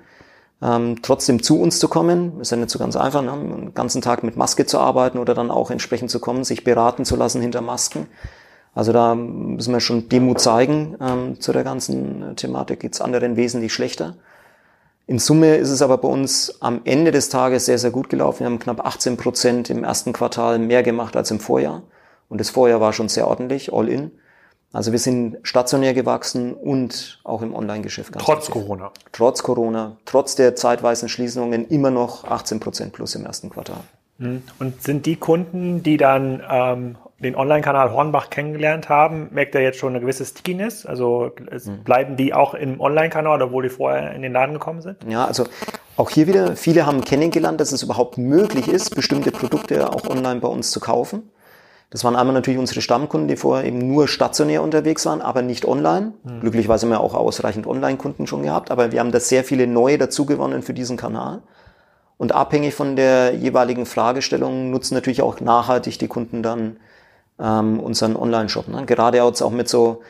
ähm, trotzdem zu uns zu kommen. Ist ja nicht so ganz einfach, ne? den ganzen Tag mit Maske zu arbeiten oder dann auch entsprechend zu kommen, sich beraten zu lassen hinter Masken. Also da müssen wir schon Demut zeigen ähm, zu der ganzen Thematik. Geht's anderen wesentlich schlechter. In Summe ist es aber bei uns am Ende des Tages sehr, sehr gut gelaufen. Wir haben knapp 18 Prozent im ersten Quartal mehr gemacht als im Vorjahr. Und das Vorjahr war schon sehr ordentlich, all in. Also wir sind stationär gewachsen und auch im Online-Geschäft. Trotz aktiv. Corona. Trotz Corona, trotz der zeitweisen Schließungen immer noch 18 Prozent plus im ersten Quartal. Mhm. Und sind die Kunden, die dann ähm, den Online-Kanal Hornbach kennengelernt haben, merkt er jetzt schon eine gewisse Stickiness? Also mhm. bleiben die auch im Online-Kanal, obwohl die vorher in den Laden gekommen sind? Ja, also auch hier wieder, viele haben kennengelernt, dass es überhaupt möglich ist, bestimmte Produkte auch online bei uns zu kaufen. Das waren einmal natürlich unsere Stammkunden, die vorher eben nur stationär unterwegs waren, aber nicht online. Mhm. Glücklicherweise haben wir auch ausreichend Online-Kunden schon gehabt, aber wir haben da sehr viele neue dazugewonnen für diesen Kanal. Und abhängig von der jeweiligen Fragestellung nutzen natürlich auch nachhaltig die Kunden dann ähm, unseren Online-Shop. Ne? Gerade jetzt auch mit so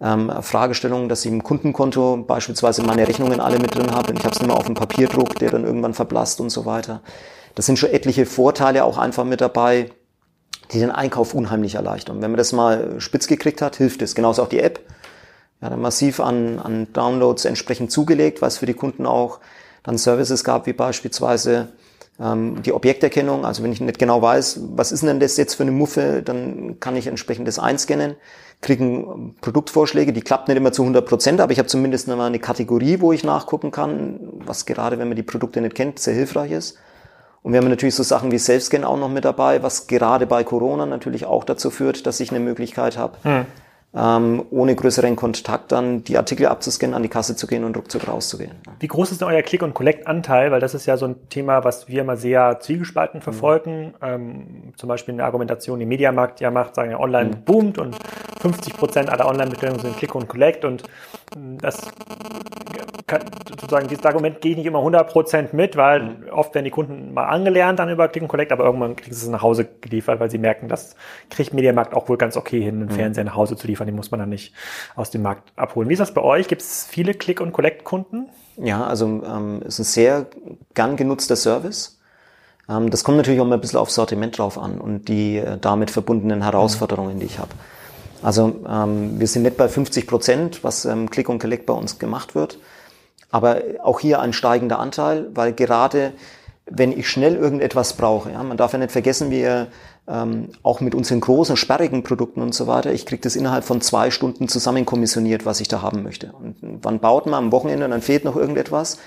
ähm, Fragestellungen, dass ich im Kundenkonto beispielsweise meine Rechnungen alle mit drin habe und ich habe es nicht mehr auf dem Papierdruck, der dann irgendwann verblasst und so weiter. Das sind schon etliche Vorteile auch einfach mit dabei, die den Einkauf unheimlich erleichtern. Wenn man das mal spitz gekriegt hat, hilft es. Genauso auch die App. Ja, dann massiv an, an Downloads entsprechend zugelegt, was für die Kunden auch dann Services gab, wie beispielsweise ähm, die Objekterkennung. Also wenn ich nicht genau weiß, was ist denn das jetzt für eine Muffe, dann kann ich entsprechend das einscannen, kriegen Produktvorschläge, die klappt nicht immer zu 100 Prozent, aber ich habe zumindest mal eine Kategorie, wo ich nachgucken kann, was gerade, wenn man die Produkte nicht kennt, sehr hilfreich ist. Und wir haben natürlich so Sachen wie Selfscan auch noch mit dabei, was gerade bei Corona natürlich auch dazu führt, dass ich eine Möglichkeit habe, hm. Ähm, ohne größeren Kontakt dann die Artikel abzuscannen, an die Kasse zu gehen und ruckzuck rauszugehen. Wie groß ist denn euer Click- und Collect-Anteil? Weil das ist ja so ein Thema, was wir immer sehr zwiegespalten verfolgen. Mhm. Ähm, zum Beispiel eine Argumentation, die Mediamarkt ja macht, sagen ja, online mhm. boomt und 50 Prozent aller Online-Bestellungen sind Click und Collect und das kann, sozusagen dieses Argument gehe ich nicht immer 100% mit, weil mhm. oft werden die Kunden mal angelernt dann über Click and Collect, aber irgendwann kriegen sie es nach Hause geliefert, weil sie merken, das kriegt Mediamarkt auch wohl ganz okay hin, einen mhm. Fernseher nach Hause zu liefern, den muss man dann nicht aus dem Markt abholen. Wie ist das bei euch? Gibt es viele Click and Collect Kunden? Ja, also ähm, es ist ein sehr gern genutzter Service. Ähm, das kommt natürlich auch mal ein bisschen aufs Sortiment drauf an und die äh, damit verbundenen Herausforderungen, mhm. die ich habe. Also ähm, wir sind nicht bei 50 Prozent, was ähm, Click und Collect bei uns gemacht wird. Aber auch hier ein steigender Anteil, weil gerade wenn ich schnell irgendetwas brauche, ja, man darf ja nicht vergessen, wir ähm, auch mit unseren großen, sperrigen Produkten und so weiter, ich kriege das innerhalb von zwei Stunden zusammenkommissioniert, was ich da haben möchte. Und wann baut man am Wochenende und dann fehlt noch irgendetwas,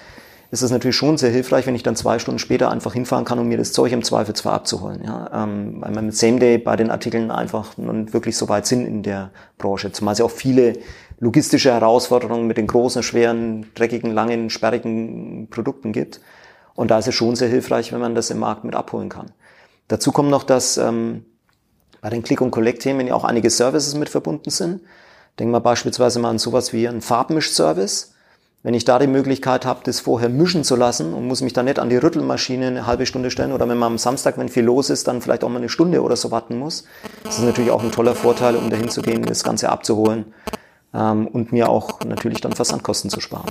ist es natürlich schon sehr hilfreich, wenn ich dann zwei Stunden später einfach hinfahren kann, um mir das Zeug im Zweifelsfall abzuholen. Ja? Ähm, weil man mit Same Day bei den Artikeln einfach nun wirklich so weit sind in der Branche. Zumal es ja auch viele logistische Herausforderungen mit den großen, schweren, dreckigen, langen, sperrigen Produkten gibt. Und da ist es schon sehr hilfreich, wenn man das im Markt mit abholen kann. Dazu kommt noch, dass ähm, bei den Click- und Collect-Themen ja auch einige Services mit verbunden sind. Denken wir beispielsweise mal an sowas wie einen Farbmischservice. Wenn ich da die Möglichkeit habe, das vorher mischen zu lassen und muss mich dann nicht an die Rüttelmaschine eine halbe Stunde stellen oder wenn man am Samstag, wenn viel los ist, dann vielleicht auch mal eine Stunde oder so warten muss. Das ist natürlich auch ein toller Vorteil, um dahin zu gehen, das Ganze abzuholen ähm, und mir auch natürlich dann Versandkosten zu sparen.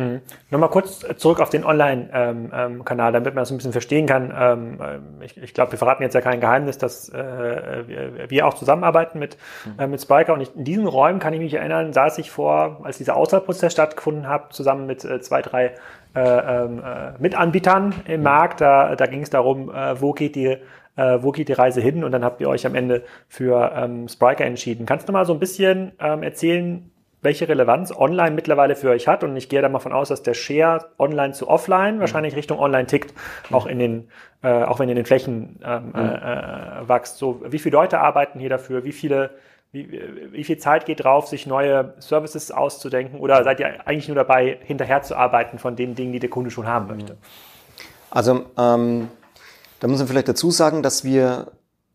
Hm. Nochmal kurz zurück auf den Online-Kanal, ähm, ähm, damit man das ein bisschen verstehen kann. Ähm, äh, ich, ich glaube, wir verraten jetzt ja kein Geheimnis, dass äh, wir, auch zusammenarbeiten mit, äh, mit Spiker. Und ich, in diesen Räumen kann ich mich erinnern, saß ich vor, als dieser Auswahlprozess stattgefunden hat, zusammen mit äh, zwei, drei Mitanbietern im Markt. Da, da ging es darum, wo geht die äh, wo geht die Reise hin? Und dann habt ihr euch am Ende für ähm, Spriker entschieden. Kannst du mal so ein bisschen ähm, erzählen, welche Relevanz online mittlerweile für euch hat. Und ich gehe da mal von aus, dass der Share online zu offline mhm. wahrscheinlich Richtung online tickt, auch in den, äh, auch wenn in den Flächen ähm, mhm. äh, wächst. So, wie viele Leute arbeiten hier dafür? Wie viele, wie, wie viel Zeit geht drauf, sich neue Services auszudenken? Oder seid ihr eigentlich nur dabei, hinterherzuarbeiten von den Dingen, die der Kunde schon haben möchte? Also, ähm, da muss man vielleicht dazu sagen, dass wir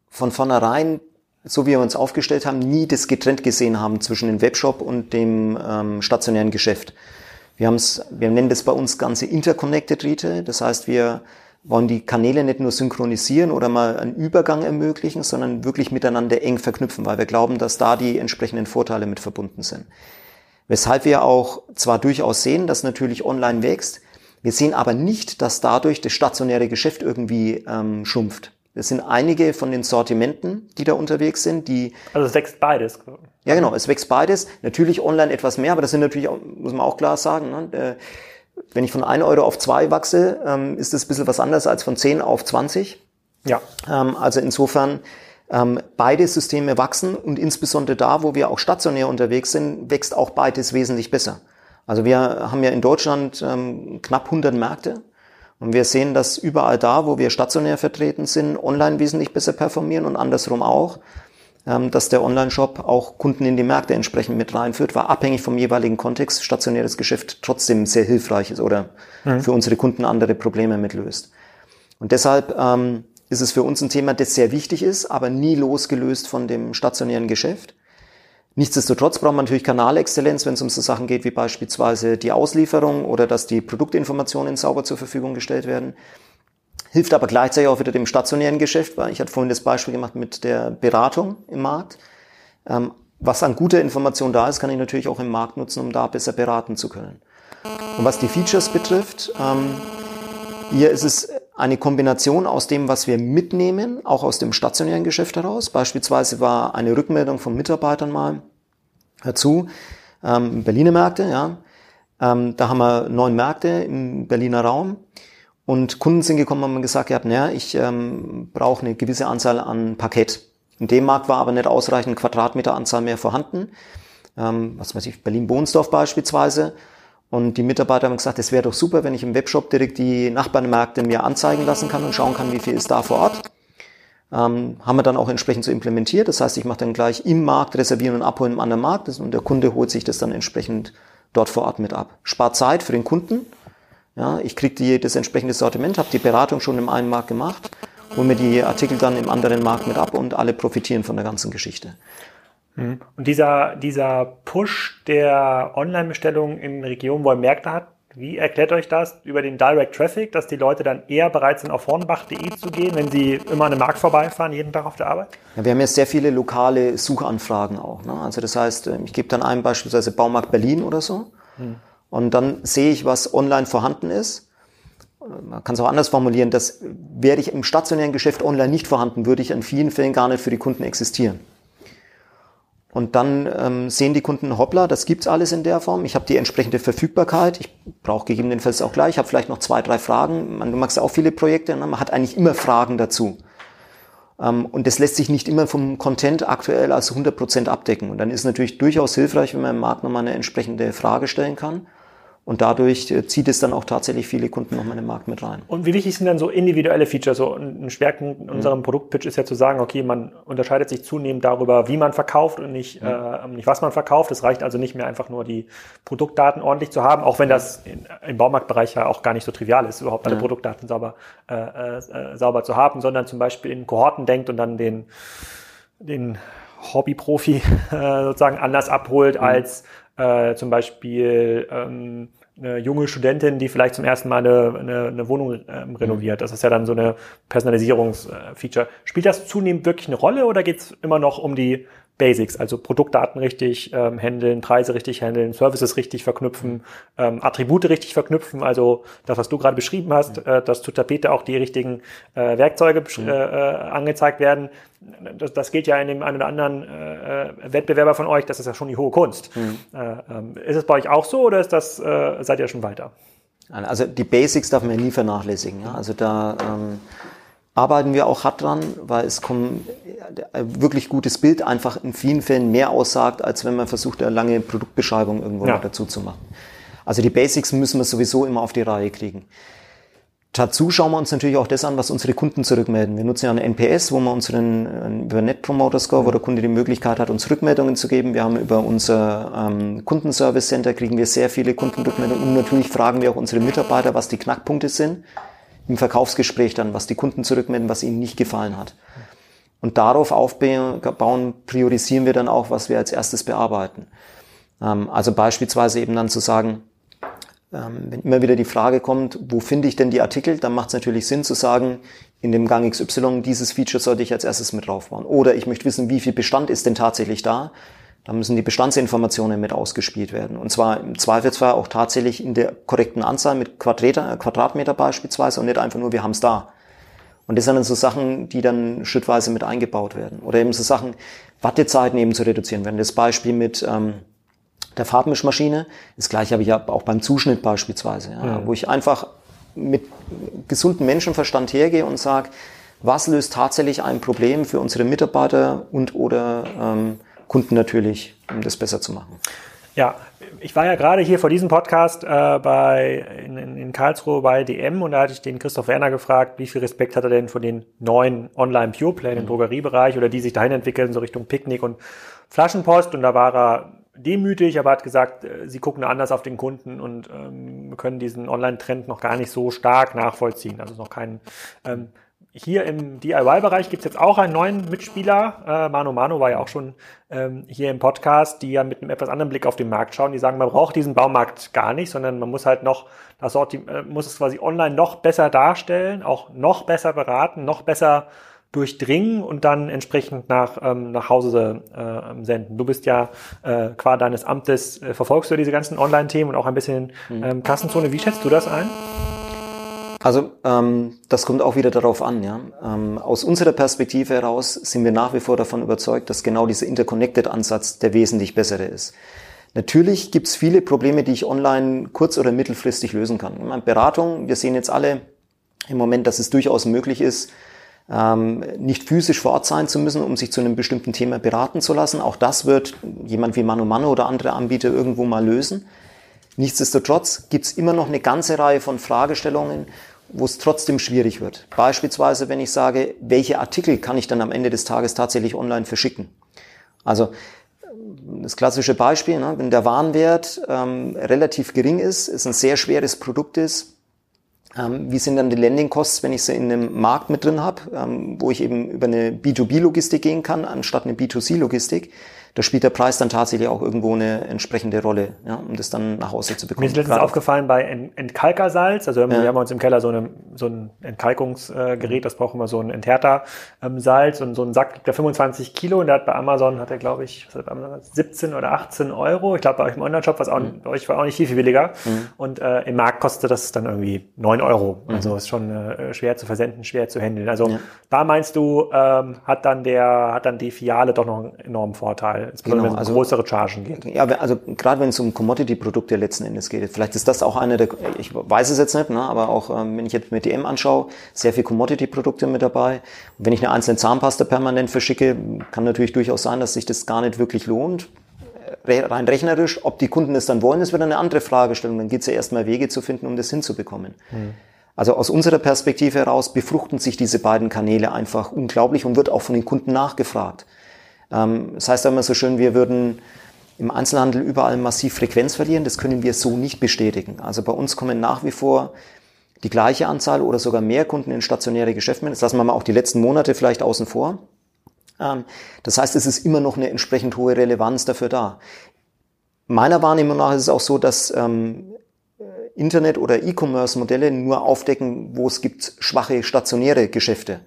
von vornherein so wie wir uns aufgestellt haben, nie das getrennt gesehen haben zwischen dem Webshop und dem ähm, stationären Geschäft. Wir, haben's, wir nennen das bei uns ganze Interconnected Retail. Das heißt, wir wollen die Kanäle nicht nur synchronisieren oder mal einen Übergang ermöglichen, sondern wirklich miteinander eng verknüpfen, weil wir glauben, dass da die entsprechenden Vorteile mit verbunden sind. Weshalb wir auch zwar durchaus sehen, dass natürlich online wächst, wir sehen aber nicht, dass dadurch das stationäre Geschäft irgendwie ähm, schrumpft. Es sind einige von den Sortimenten, die da unterwegs sind, die. Also es wächst beides. Ja, genau, es wächst beides. Natürlich online etwas mehr, aber das sind natürlich, auch, muss man auch klar sagen, ne? Äh, wenn ich von 1 Euro auf 2 wachse, ähm, ist das ein bisschen was anderes als von 10 auf 20. Ja. Ähm, also insofern, ähm, beide Systeme wachsen und insbesondere da, wo wir auch stationär unterwegs sind, wächst auch beides wesentlich besser. Also wir haben ja in Deutschland knapp 100 Märkte und wir sehen, dass überall da, wo wir stationär vertreten sind, online wesentlich besser performieren und andersrum auch, ähm, dass der Online-Shop auch Kunden in die Märkte entsprechend mit reinführt, weil abhängig vom jeweiligen Kontext stationäres Geschäft trotzdem sehr hilfreich ist oder mhm. für unsere Kunden andere Probleme mitlöst. Und deshalb ähm, ist es für uns ein Thema, das sehr wichtig ist, aber nie losgelöst von dem stationären Geschäft. Nichtsdestotrotz braucht man natürlich Kanalexzellenz, wenn es um so Sachen geht wie beispielsweise die Auslieferung oder dass die Produktinformationen sauber zur Verfügung gestellt werden. Hilft aber gleichzeitig auch wieder dem stationären Geschäft, weil ich hatte vorhin das Beispiel gemacht mit der Beratung im Markt. Ähm, was an guter Information da ist, kann ich natürlich auch im Markt nutzen, um da besser beraten zu können. Und was die Features betrifft, ähm, hier ist es eine Kombination aus dem, was wir mitnehmen, auch aus dem stationären Geschäft heraus. Beispielsweise war eine Rückmeldung von Mitarbeitern mal dazu, ähm, Berliner Märkte, ja. Ähm, da haben wir neun Märkte im Berliner Raum. Und Kunden sind gekommen und haben gesagt, ja, naja, ich ähm, brauche eine gewisse Anzahl an Parkett. In dem Markt war aber nicht ausreichend Quadratmeteranzahl mehr vorhanden. Ähm, was weiß ich, Berlin-Bohnsdorf beispielsweise. Und die Mitarbeiter haben gesagt, es wäre doch super, wenn ich im Webshop direkt die Nachbarmärkte mir anzeigen lassen kann und schauen kann, wie viel ist da vor Ort. Ähm, haben wir dann auch entsprechend so implementiert. Das heißt, ich mache dann gleich im Markt reservieren und abholen im anderen Markt und der Kunde holt sich das dann entsprechend dort vor Ort mit ab. Spart Zeit für den Kunden. Ja, ich kriege das entsprechende Sortiment, habe die Beratung schon im einen Markt gemacht, hole mir die Artikel dann im anderen Markt mit ab und alle profitieren von der ganzen Geschichte. Mhm. Und dieser, dieser Push der Online-Bestellung in Regionen, wo er Märkte hat, wie erklärt euch das über den Direct Traffic, dass die Leute dann eher bereit sind, auf hornbach.de zu gehen, wenn sie immer an einem Markt vorbeifahren, jeden Tag auf der Arbeit? Ja, wir haben ja sehr viele lokale Suchanfragen auch. Ne? Also das heißt, ähm, ich gebe dann einem beispielsweise Baumarkt Berlin oder so hm. und dann sehe ich, was online vorhanden ist. Man kann es auch anders formulieren, dass wäre ich im stationären Geschäft online nicht vorhanden, würde ich in vielen Fällen gar nicht für die Kunden existieren. Und dann ähm, sehen die Kunden, hoppla, das gibt's alles in der Form. Ich habe die entsprechende Verfügbarkeit. Ich brauche gegebenenfalls auch gleich. Ich habe vielleicht noch zwei, drei Fragen. Man, du ja auch viele Projekte. Ne? Man hat eigentlich immer Fragen dazu. Ähm, und das lässt sich nicht immer vom Content aktuell als 100% abdecken. Und dann ist natürlich durchaus hilfreich, wenn man im Markt nochmal eine entsprechende Frage stellen kann Und dadurch äh, zieht es dann auch tatsächlich viele Kunden nochmal in den Markt mit rein. Und wie wichtig sind dann so individuelle Features? So ein Schwerpunkt in unserem mhm. Produktpitch ist ja zu sagen, okay, man unterscheidet sich zunehmend darüber, wie man verkauft und nicht, mhm. äh, nicht was man verkauft. Es reicht also nicht mehr einfach nur die Produktdaten ordentlich zu haben, auch wenn das in, im Baumarktbereich ja auch gar nicht so trivial ist, überhaupt alle mhm. Produktdaten sauber, äh, äh, sauber zu haben, sondern zum Beispiel in Kohorten denkt und dann den, den Hobbyprofi <laughs> äh, sozusagen anders abholt mhm. als äh, zum Beispiel ähm, eine junge Studentin, die vielleicht zum ersten Mal eine, eine, eine Wohnung ähm, renoviert. Das ist ja dann so eine Personalisierungsfeature. Spielt das zunehmend wirklich eine Rolle oder geht es immer noch um die Basics, also Produktdaten richtig ähm, handeln, Preise richtig handeln, Services richtig verknüpfen, ähm, Attribute richtig verknüpfen, also das, was du gerade beschrieben hast, äh, dass zu Tapete auch die richtigen äh, Werkzeuge mhm. äh, äh, angezeigt werden. Das, das gilt ja in dem einen oder anderen äh, äh, Wettbewerber von euch, das ist ja schon die hohe Kunst. Mhm. Äh, ähm, ist es bei euch auch so oder ist das, äh, seid ihr schon weiter? Also die Basics darf man ja nie vernachlässigen. Ja? Also da ähm, arbeiten wir auch hart dran, weil es kommt ein wirklich gutes Bild einfach in vielen Fällen mehr aussagt, als wenn man versucht, eine lange Produktbeschreibung irgendwo ja. dazu zu machen. Also die Basics müssen wir sowieso immer auf die Reihe kriegen. Dazu schauen wir uns natürlich auch das an, was unsere Kunden zurückmelden. Wir nutzen ja einen NPS, wo man unseren äh, über Net Promoter Score, wo der Kunde die Möglichkeit hat, uns Rückmeldungen zu geben. Wir haben über unser ähm, Kundenservice Center kriegen wir sehr viele Kundenrückmeldungen und natürlich fragen wir auch unsere Mitarbeiter, was die Knackpunkte sind im Verkaufsgespräch dann, was die Kunden zurückmelden, was ihnen nicht gefallen hat. Und darauf aufbauen, priorisieren wir dann auch, was wir als erstes bearbeiten. Ähm, also beispielsweise eben dann zu sagen, ähm, wenn immer wieder die Frage kommt, wo finde ich denn die Artikel, dann macht es natürlich Sinn zu sagen, in dem Gang XY, dieses Feature sollte ich als erstes mit draufbauen. Oder ich möchte wissen, wie viel Bestand ist denn tatsächlich da da müssen die Bestandsinformationen mit ausgespielt werden. Und zwar im Zweifelsfall auch tatsächlich in der korrekten Anzahl mit Quadratmeter, Quadratmeter beispielsweise und nicht einfach nur, wir haben es da. Und das sind dann so Sachen, die dann schrittweise mit eingebaut werden. Oder eben so Sachen, Wartezeiten eben zu reduzieren werden. Das Beispiel mit ähm, der Farbmischmaschine, das gleiche habe ich ja auch beim Zuschnitt beispielsweise, ja, ja. wo ich einfach mit gesundem Menschenverstand hergehe und sage, was löst tatsächlich ein Problem für unsere Mitarbeiter und oder ähm, Kunden natürlich, um das besser zu machen. Ja, ich war ja gerade hier vor diesem Podcast äh, bei, in, in Karlsruhe bei DM und da hatte ich den Christoph Werner gefragt, wie viel Respekt hat er denn vor den neuen Online-Pure-Play im mhm. Drogeriebereich oder die sich dahin entwickeln, so Richtung Picknick und Flaschenpost und da war er demütig, aber hat gesagt, äh, sie gucken anders auf den Kunden und ähm, können diesen Online-Trend noch gar nicht so stark nachvollziehen. Also noch kein ähm, hier im DIY-Bereich gibt es jetzt auch einen neuen Mitspieler. Äh, Mano Mano war ja auch schon ähm, hier im Podcast, die ja mit einem etwas anderen Blick auf den Markt schauen. Die sagen, man braucht diesen Baumarkt gar nicht, sondern man muss halt noch das Sortiment, äh, muss es quasi online noch besser darstellen, auch noch besser beraten, noch besser durchdringen und dann entsprechend nach, ähm, nach Hause äh, senden. Du bist ja äh, qua deines Amtes, äh, verfolgst du diese ganzen Online-Themen und auch ein bisschen mhm. ähm, Kassenzone. Wie schätzt du das ein? Also ähm, das kommt auch wieder darauf an. Ja? Ähm, aus unserer Perspektive heraus sind wir nach wie vor davon überzeugt, dass genau dieser Interconnected-Ansatz der wesentlich bessere ist. Natürlich gibt es viele Probleme, die ich online kurz- oder mittelfristig lösen kann. Meine, Beratung, wir sehen jetzt alle im Moment, dass es durchaus möglich ist, ähm, nicht physisch vor Ort sein zu müssen, um sich zu einem bestimmten Thema beraten zu lassen. Auch das wird jemand wie Mano Mano oder andere Anbieter irgendwo mal lösen. Nichtsdestotrotz gibt es immer noch eine ganze Reihe von Fragestellungen, wo es trotzdem schwierig wird. Beispielsweise, wenn ich sage, welche Artikel kann ich dann am Ende des Tages tatsächlich online verschicken? Also das klassische Beispiel, ne, wenn der Warenwert ähm, relativ gering ist, ist ein sehr schweres Produkt ist, ähm, wie sind dann die Landing-Costs, wenn ich sie in einem Markt mit drin habe, ähm, wo ich eben über eine B2B-Logistik gehen kann, anstatt eine B2C-Logistik? Da spielt der Preis dann tatsächlich auch irgendwo eine entsprechende Rolle, ja, um das dann nach Hause zu bekommen. Mir ist letztens aufgefallen bei Entkalkersalz, also wir ja. haben uns im Keller so, eine, so ein Entkalkungsgerät, das braucht immer so ein Enthärter-Salz und so ein Sack da 25 Kilo und der hat bei Amazon, hat er glaube ich, 17 oder 18 Euro. Ich glaube bei euch im Online-Shop war mhm. bei euch war auch nicht viel, viel billiger mhm. und äh, im Markt kostet das dann irgendwie 9 Euro. Mhm. Also ist schon äh, schwer zu versenden, schwer zu handeln. Also ja. da meinst du, ähm, hat dann der, hat dann die Filiale doch noch einen enormen Vorteil insbesondere genau, wenn es um also, größere Chargen geht. Ja, also gerade wenn es um Commodity-Produkte letzten Endes geht, vielleicht ist das auch eine der, ich weiß es jetzt nicht, ne, aber auch ähm, wenn ich jetzt mit DM anschaue, sehr viel Commodity-Produkte mit dabei. Und wenn ich eine einzelne Zahnpasta permanent verschicke, kann natürlich durchaus sein, dass sich das gar nicht wirklich lohnt rein rechnerisch, ob die Kunden es dann wollen, ist wieder eine andere Fragestellung. Dann geht es ja erstmal Wege zu finden, um das hinzubekommen. Mhm. Also aus unserer Perspektive heraus befruchten sich diese beiden Kanäle einfach unglaublich und wird auch von den Kunden nachgefragt. Ähm, das heißt immer so schön, wir würden im Einzelhandel überall massiv Frequenz verlieren. Das können wir so nicht bestätigen. Also bei uns kommen nach wie vor die gleiche Anzahl oder sogar mehr Kunden in stationäre Geschäfte. Das lassen wir mal auch die letzten Monate vielleicht außen vor. Ähm, das heißt, es ist immer noch eine entsprechend hohe Relevanz dafür da. Meiner Wahrnehmung nach ist es auch so, dass ähm, Internet- oder E-Commerce-Modelle nur aufdecken, wo es gibt schwache stationäre Geschäfte.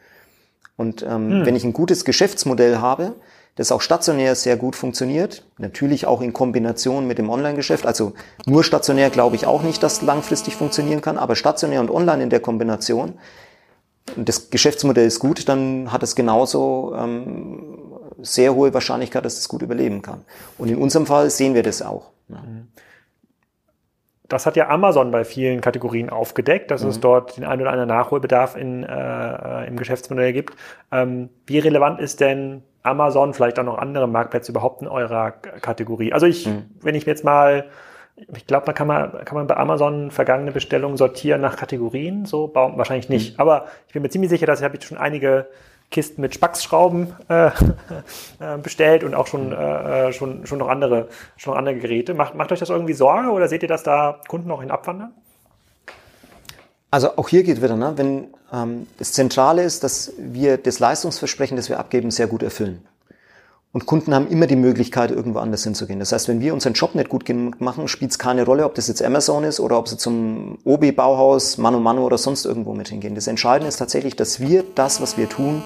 Und ähm, hm. wenn ich ein gutes Geschäftsmodell habe, das auch stationär sehr gut funktioniert, natürlich auch in Kombination mit dem Online-Geschäft, also nur stationär glaube ich auch nicht, dass langfristig funktionieren kann, aber stationär und online in der Kombination, und das Geschäftsmodell ist gut, dann hat es genauso ähm, sehr hohe Wahrscheinlichkeit, dass es gut überleben kann. Und in unserem Fall sehen wir das auch. Ja. Das hat ja Amazon bei vielen Kategorien aufgedeckt, dass mhm. es dort den ein oder anderen Nachholbedarf in, äh, im Geschäftsmodell gibt. Ähm, wie relevant ist denn Amazon, vielleicht auch noch andere Marktplätze überhaupt in eurer Kategorie? Also ich, mhm. wenn ich jetzt mal, ich glaube, da kann man, kann man bei Amazon vergangene Bestellungen sortieren nach Kategorien, so wahrscheinlich nicht. Mhm. Aber ich bin mir ziemlich sicher, dass ich habe schon einige Kisten mit Spacksschrauben äh, <laughs> äh, bestellt und auch schon, äh, äh, schon, schon, noch andere, schon noch andere Geräte. Macht, macht euch das irgendwie Sorge oder seht ihr, dass da Kunden auch in abwandern? Also auch hier geht wieder, ne? wenn das Zentrale ist, dass wir das Leistungsversprechen, das wir abgeben, sehr gut erfüllen. Und Kunden haben immer die Möglichkeit, irgendwo anders hinzugehen. Das heißt, wenn wir unseren Job nicht gut machen, spielt es keine Rolle, ob das jetzt Amazon ist oder ob sie zum OB-Bauhaus, Mano Mano oder sonst irgendwo mit hingehen. Das Entscheidende ist tatsächlich, dass wir das, was wir tun,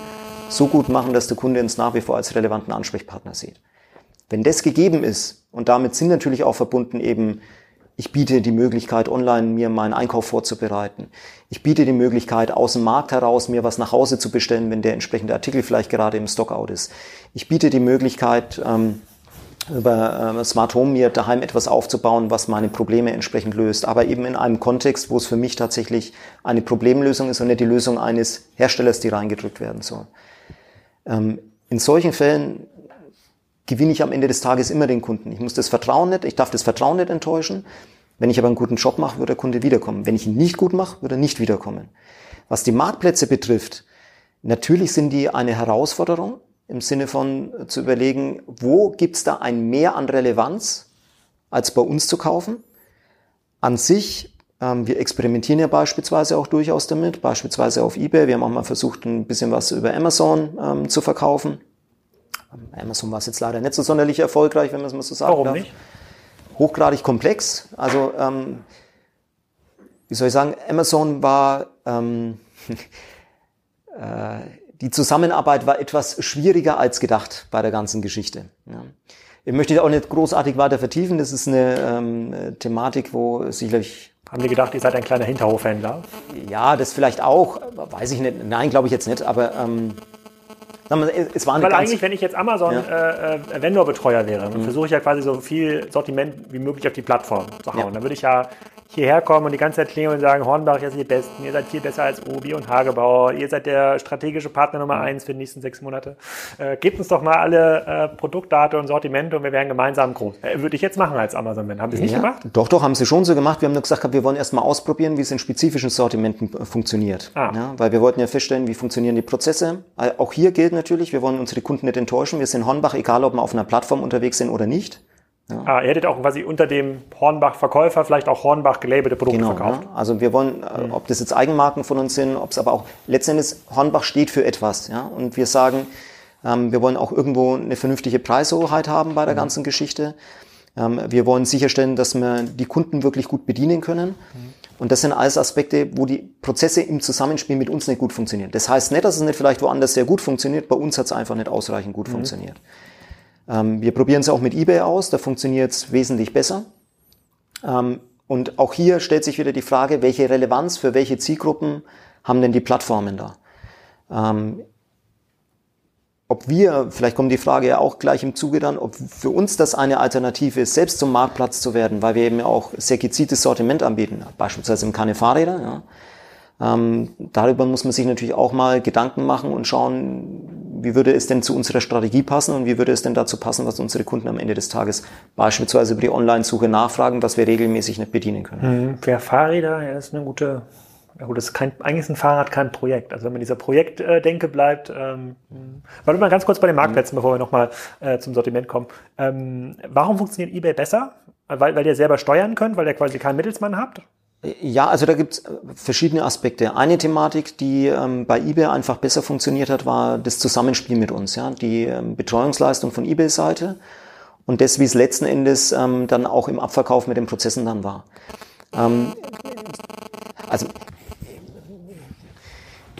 so gut machen, dass der Kunde uns nach wie vor als relevanten Ansprechpartner sieht. Wenn das gegeben ist, und damit sind natürlich auch verbunden eben ich biete die Möglichkeit, online mir meinen Einkauf vorzubereiten. Ich biete die Möglichkeit, aus dem Markt heraus mir was nach Hause zu bestellen, wenn der entsprechende Artikel vielleicht gerade im Stockout ist. Ich biete die Möglichkeit, ähm, über äh, Smart Home mir daheim etwas aufzubauen, was meine Probleme entsprechend löst, aber eben in einem Kontext, wo es für mich tatsächlich eine Problemlösung ist und nicht die Lösung eines Herstellers, die reingedrückt werden soll. Ähm, in solchen Fällen gewinne ich am Ende des Tages immer den Kunden. Ich muss das Vertrauen nicht, ich darf das Vertrauen nicht enttäuschen. Wenn ich aber einen guten Job mache, wird der Kunde wiederkommen. Wenn ich ihn nicht gut mache, wird er nicht wiederkommen. Was die Marktplätze betrifft, natürlich sind die eine Herausforderung im Sinne von zu überlegen, wo gibt's da ein Mehr an Relevanz, als bei uns zu kaufen. An sich, ähm, wir experimentieren ja beispielsweise auch durchaus damit, beispielsweise auf eBay. Wir haben auch mal versucht, ein bisschen was über Amazon ähm, zu verkaufen. Amazon war es jetzt leider nicht so sonderlich erfolgreich, wenn man es mal so sagen Warum darf. nicht? Hochgradig komplex. Also, ähm, wie soll ich sagen, Amazon war, ähm, <laughs> äh, die Zusammenarbeit war etwas schwieriger als gedacht bei der ganzen Geschichte. Ja. Ich möchte auch nicht großartig weiter vertiefen. Das ist eine ähm, Thematik, wo sicherlich haben die gedacht, ihr seid ein kleiner Hinterhofhändler? Ja, das vielleicht auch. Weiß ich nicht. Nein, glaube ich jetzt nicht. Aber ähm, es war eine Weil eigentlich, wenn ich jetzt Amazon ja. äh, äh Vendor-Betreuer wäre, mhm. versuche ich ja quasi so viel Sortiment wie möglich auf die Plattform zu hauen. Ja. Dann würde ich ja hierher kommen und die ganze Zeit klingen und sagen, Hornbach, ihr seid die Besten, ihr seid viel besser als Obi und Hagebauer, ihr seid der strategische Partner Nummer eins für die nächsten sechs Monate. Äh, gebt uns doch mal alle äh, Produktdaten und Sortimente und wir werden gemeinsam groß. Äh, würde ich jetzt machen als Amazon, wenn. Haben Sie es nicht gemacht? Doch, doch, haben Sie schon so gemacht. Wir haben nur gesagt, wir wollen erst mal ausprobieren, wie es in spezifischen Sortimenten äh, funktioniert. Ah. Ja, weil wir wollten ja feststellen, wie funktionieren die Prozesse. Äh, auch hier gilt natürlich, wir wollen unsere Kunden nicht enttäuschen. Wir sind Hornbach, egal ob wir auf einer Plattform unterwegs sind oder nicht. Ja. Ah, ihr hättet auch quasi unter dem Hornbach-Verkäufer vielleicht auch Hornbach gelabelte Produkte genau, verkauft. Ja. Also wir wollen, äh, mhm. ob das jetzt Eigenmarken von uns sind, ob es aber auch letztendlich Hornbach steht für etwas. Ja? Und wir sagen, ähm, wir wollen auch irgendwo eine vernünftige Preishoheit haben bei der mhm. ganzen Geschichte. Ähm, wir wollen sicherstellen, dass wir die Kunden wirklich gut bedienen können. Mhm. Und das sind alles Aspekte, wo die Prozesse im Zusammenspiel mit uns nicht gut funktionieren. Das heißt nicht, dass es nicht vielleicht woanders sehr gut funktioniert. Bei uns hat es einfach nicht ausreichend gut mhm. funktioniert. Ähm, wir probieren es auch mit eBay aus, da funktioniert es wesentlich besser. Ähm, und auch hier stellt sich wieder die Frage, welche Relevanz für welche Zielgruppen haben denn die Plattformen da? Ähm, ob wir, vielleicht kommt die Frage ja auch gleich im Zuge dann, ob für uns das eine Alternative ist, selbst zum Marktplatz zu werden, weil wir eben auch sehr gezieltes Sortiment anbieten, beispielsweise im keine Fahrräder. Ja. Ähm, darüber muss man sich natürlich auch mal Gedanken machen und schauen, wie würde es denn zu unserer Strategie passen und wie würde es denn dazu passen, was unsere Kunden am Ende des Tages beispielsweise über die Online-Suche nachfragen, was wir regelmäßig nicht bedienen können. Für Fahrräder ja, ist eine gute, ja gut, das ist kein, eigentlich ist ein Fahrrad kein Projekt. Also wenn man dieser Projektdenke bleibt, ähm, warte mal ganz kurz bei den Marktplätzen, bevor wir nochmal äh, zum Sortiment kommen. Ähm, warum funktioniert eBay besser? Weil, weil ihr selber steuern könnt, weil ihr quasi keinen Mittelsmann habt? Ja, also da gibt's äh, verschiedene Aspekte. Eine Thematik, die ähm, bei eBay einfach besser funktioniert hat, war das Zusammenspiel mit uns. Ja? Die ähm, Betreuungsleistung von eBay-Seite und das, wie es letzten Endes ähm, dann auch im Abverkauf mit den Prozessen dann war. Ähm, also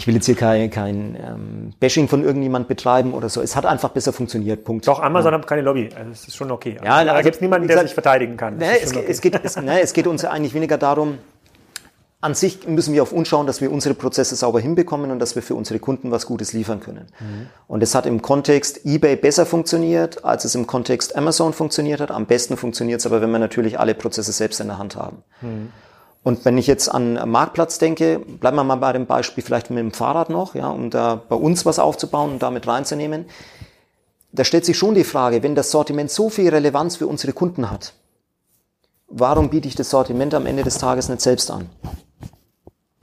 ich will jetzt hier kein, kein ähm, Bashing von irgendjemand betreiben oder so. Es hat einfach besser funktioniert. Punkt. Doch, Amazon ja. hat keine Lobby. Also es ist schon okay. Ja, also, da gibt es niemanden, der sich verteidigen kann. Ne, es, okay. es, geht, es, ne, es geht uns eigentlich weniger darum, an sich müssen wir auf uns schauen, dass wir unsere Prozesse sauber hinbekommen und dass wir für unsere Kunden was Gutes liefern können. Mhm. Und es hat im Kontext eBay besser funktioniert, als es im Kontext Amazon funktioniert hat. Am besten funktioniert es aber, wenn wir natürlich alle Prozesse selbst in der Hand haben. Mhm. Und wenn ich jetzt an Marktplatz denke, bleiben wir mal bei dem Beispiel vielleicht mit dem Fahrrad noch, ja, um da bei uns was aufzubauen und damit reinzunehmen. Da stellt sich schon die Frage, wenn das Sortiment so viel Relevanz für unsere Kunden hat, warum biete ich das Sortiment am Ende des Tages nicht selbst an?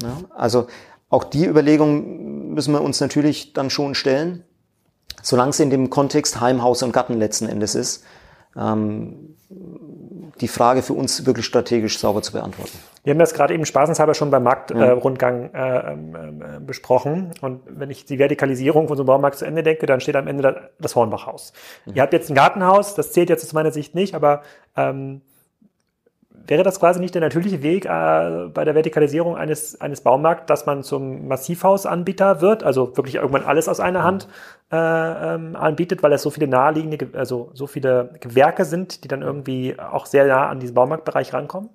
Ja, also auch die Überlegung müssen wir uns natürlich dann schon stellen, solange es in dem Kontext Heim, Haus und Gatten letzten Endes ist. Ähm, die Frage für uns wirklich strategisch sauber zu beantworten. Wir haben das gerade eben spaßenshalber schon beim Marktrundgang äh, äh, äh, besprochen. Und wenn ich die Vertikalisierung von so einem Baumarkt zu Ende denke, dann steht am Ende das Hornbachhaus. Mhm. Ihr habt jetzt ein Gartenhaus, das zählt jetzt aus meiner Sicht nicht, aber ähm, Wäre das quasi nicht der natürliche Weg äh, bei der Vertikalisierung eines, eines Baumarkts, dass man zum Massivhausanbieter wird, also wirklich irgendwann alles aus einer Hand äh, ähm, anbietet, weil es so viele naheliegende, also so viele Gewerke sind, die dann irgendwie auch sehr nah an diesen Baumarktbereich rankommen?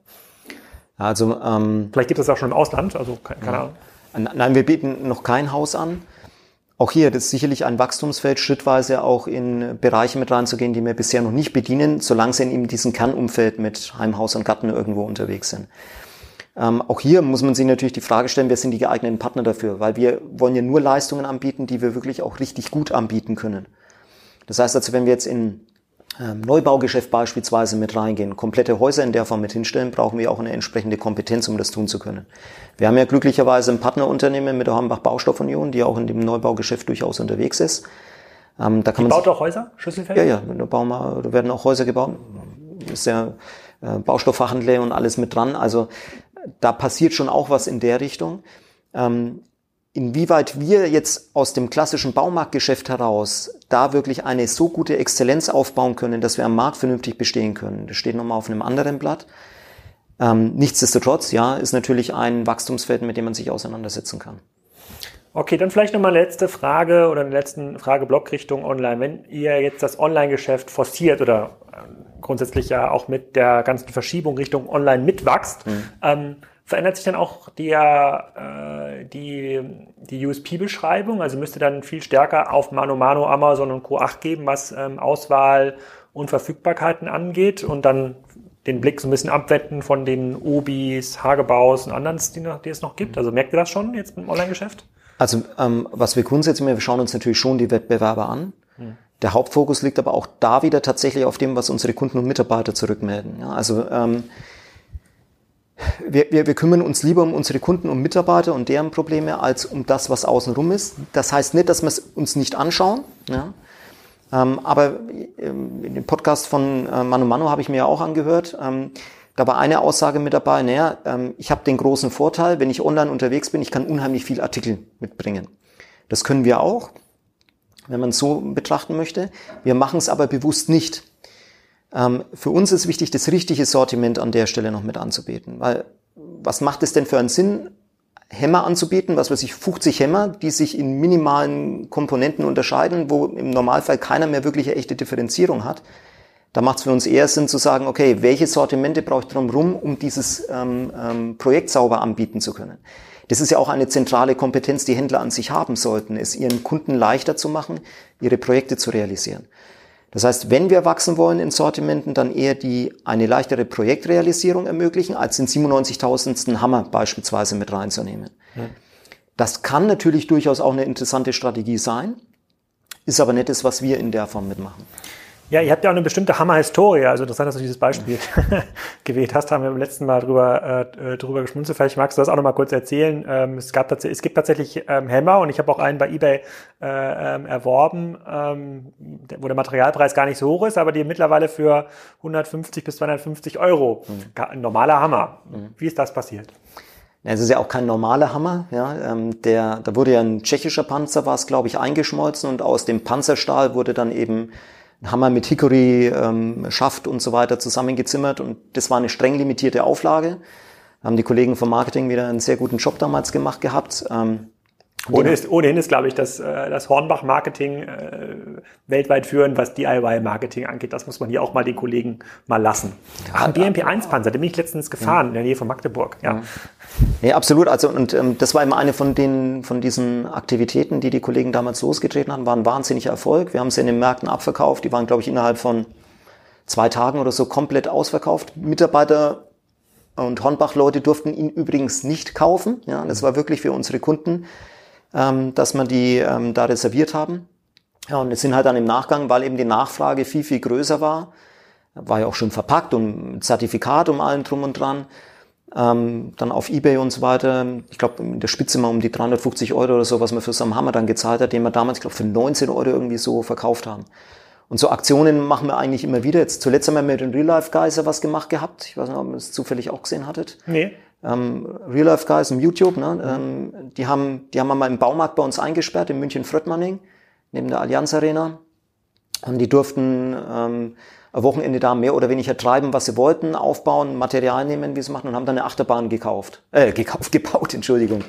Also ähm, vielleicht gibt es das auch schon im Ausland, also keine, Ahnung. Nein, wir bieten noch kein Haus an. Auch hier, das ist sicherlich ein Wachstumsfeld, schrittweise auch in Bereiche mit reinzugehen, die wir bisher noch nicht bedienen, solange sie in diesem Kernumfeld mit Heim, Haus und Garten irgendwo unterwegs sind. Ähm, auch hier muss man sich natürlich die Frage stellen, wer sind die geeigneten Partner dafür? Weil wir wollen ja nur Leistungen anbieten, die wir wirklich auch richtig gut anbieten können. Das heißt also, wenn wir jetzt in Neubaugeschäft beispielsweise mit reingehen, komplette Häuser in der Form mit hinstellen, brauchen wir auch eine entsprechende Kompetenz, um das tun zu können. Wir haben ja glücklicherweise ein Partnerunternehmen mit der Hornbach Baustoffunion, die auch in dem Neubaugeschäft durchaus unterwegs ist. Ähm, da kann die man baut auch Häuser, Schlüsselfeld? Ja, ja, da, bauen wir, da werden auch Häuser gebaut. Ist ja äh, Baustofffachhandel und alles mit dran. Also da passiert schon auch was in der Richtung. Ähm, inwieweit wir jetzt aus dem klassischen Baumarktgeschäft heraus da wirklich eine so gute Exzellenz aufbauen können, dass wir am Markt vernünftig bestehen können. Das steht nochmal auf einem anderen Blatt. Ähm, nichtsdestotrotz, ja, ist natürlich ein Wachstumsfeld, mit dem man sich auseinandersetzen kann. Okay, dann vielleicht nochmal eine letzte Frage oder eine letzte Frageblock Richtung Online. Wenn ihr jetzt das Online-Geschäft forciert oder äh, grundsätzlich ja auch mit der ganzen Verschiebung Richtung Online mitwachst, mhm. ähm, Verändert sich dann auch der, äh, die, die USP-Beschreibung? Also müsste dann viel stärker auf Mano Mano, Amazon und Co. 8 geben, was ähm, Auswahl und Verfügbarkeiten angeht und dann den Blick so ein bisschen abwenden von den Obis, Hagebaus und anderen, die, noch, die es noch gibt? Also merkt ihr das schon jetzt im Online-Geschäft? Also ähm, was wir grundsätzlich, wir schauen uns natürlich schon die Wettbewerber an. Hm. Der Hauptfokus liegt aber auch da wieder tatsächlich auf dem, was unsere Kunden und Mitarbeiter zurückmelden. Ja, also ähm, wir, wir, wir kümmern uns lieber um unsere Kunden und Mitarbeiter und deren Probleme als um das, was außenrum ist. Das heißt nicht, dass wir es uns nicht anschauen. Ja? Ähm, aber ähm, in dem Podcast von äh, Manu Manu habe ich mir ja auch angehört. Ähm, da war eine Aussage mit dabei, naja, ähm, ich habe den großen Vorteil, wenn ich online unterwegs bin, ich kann unheimlich viel Artikel mitbringen. Das können wir auch, wenn man es so betrachten möchte. Wir machen es aber bewusst nicht. Ähm, für uns ist wichtig, das richtige Sortiment an der Stelle noch mit anzubieten. Weil was macht es denn für einen Sinn, Hämmer anzubieten, was weiß ich, 50 Hämmer, die sich in minimalen Komponenten unterscheiden, wo im Normalfall keiner mehr wirklich eine echte Differenzierung hat. Da macht es für uns eher Sinn zu sagen, okay, welche Sortimente brauche ich drumherum, um dieses ähm, ähm, Projekt sauber anbieten zu können. Das ist ja auch eine zentrale Kompetenz, die Händler an sich haben sollten, es ihren Kunden leichter zu machen, ihre Projekte zu realisieren. Das heißt, wenn wir wachsen wollen in Sortimenten, dann eher die eine leichtere Projektrealisierung ermöglichen, als den 97.000. Hammer beispielsweise mit reinzunehmen. Ja. Das kann natürlich durchaus auch eine interessante Strategie sein. ist aber nicht das, was wir in der Form mitmachen. Ja, ihr habt ja auch eine bestimmte Hammer-Historie. Also interessant, dass du dieses Beispiel <laughs> gewählt hast. Haben wir beim letzten Mal drüber, äh, drüber geschmunzelt. Vielleicht magst du das auch noch mal kurz erzählen. Ähm, es, gab es gibt tatsächlich ähm, Hämmer und ich habe auch einen bei eBay äh, ähm, erworben, ähm, wo der Materialpreis gar nicht so hoch ist, aber die mittlerweile für 150 bis 250 Euro. Mhm. Ein normaler Hammer. Mhm. Wie ist das passiert? Es ist ja auch kein normaler Hammer. Ja, ähm, der, da wurde ja ein tschechischer Panzer, war es glaube ich, eingeschmolzen und aus dem Panzerstahl wurde dann eben ein Hammer mit Hickory, ähm, Schaft und so weiter zusammengezimmert und das war eine streng limitierte Auflage. Haben die Kollegen vom Marketing wieder einen sehr guten Job damals gemacht gehabt. Ähm, Ohne ist, ohnehin ist, glaube ich, das, äh, das Hornbach-Marketing äh, weltweit führen, was DIY-Marketing angeht. Das muss man hier auch mal den Kollegen mal lassen. Ach, ein BMP-1-Panzer, den bin ich letztens gefahren, ja. in der Nähe von Magdeburg. Ja. ja. absolut. Also, und ähm, das war immer eine von den, von diesen Aktivitäten, die die Kollegen damals losgetreten haben, war ein wahnsinniger Erfolg. Wir haben sie in den Märkten abverkauft. Die waren, glaube ich, innerhalb von zwei Tagen oder so komplett ausverkauft. Mitarbeiter und Hornbach-Leute durften ihn übrigens nicht kaufen. Ja, das war wirklich für unsere Kunden ähm, dass wir die ähm, da reserviert haben. Ja, und es sind halt dann im Nachgang, weil eben die Nachfrage viel, viel größer war, war ja auch schon verpackt und Zertifikat um allen drum und dran, ähm, dann auf Ebay und so weiter. Ich glaube, in der Spitze mal um die 350 Euro oder so, was man für so einen Hammer dann gezahlt hat, den wir damals, ich glaube, für 19 Euro irgendwie so verkauft haben. Und so Aktionen machen wir eigentlich immer wieder. Jetzt zuletzt haben wir mit den Real Life Geiser was gemacht gehabt. Ich weiß nicht, ob ihr es zufällig auch gesehen hattet. Nee ähm, Real Life Guys im YouTube, ne? Ähm, die haben, die haben mal im Baumarkt bei uns eingesperrt in München Fröttmanning neben der Allianz Arena und die durften ähm, ein Wochenende da mehr oder weniger treiben, was sie wollten, aufbauen, Material nehmen, wie sie machen und haben dann eine Achterbahn gekauft, äh, gekauft, <laughs> gebaut, Entschuldigung.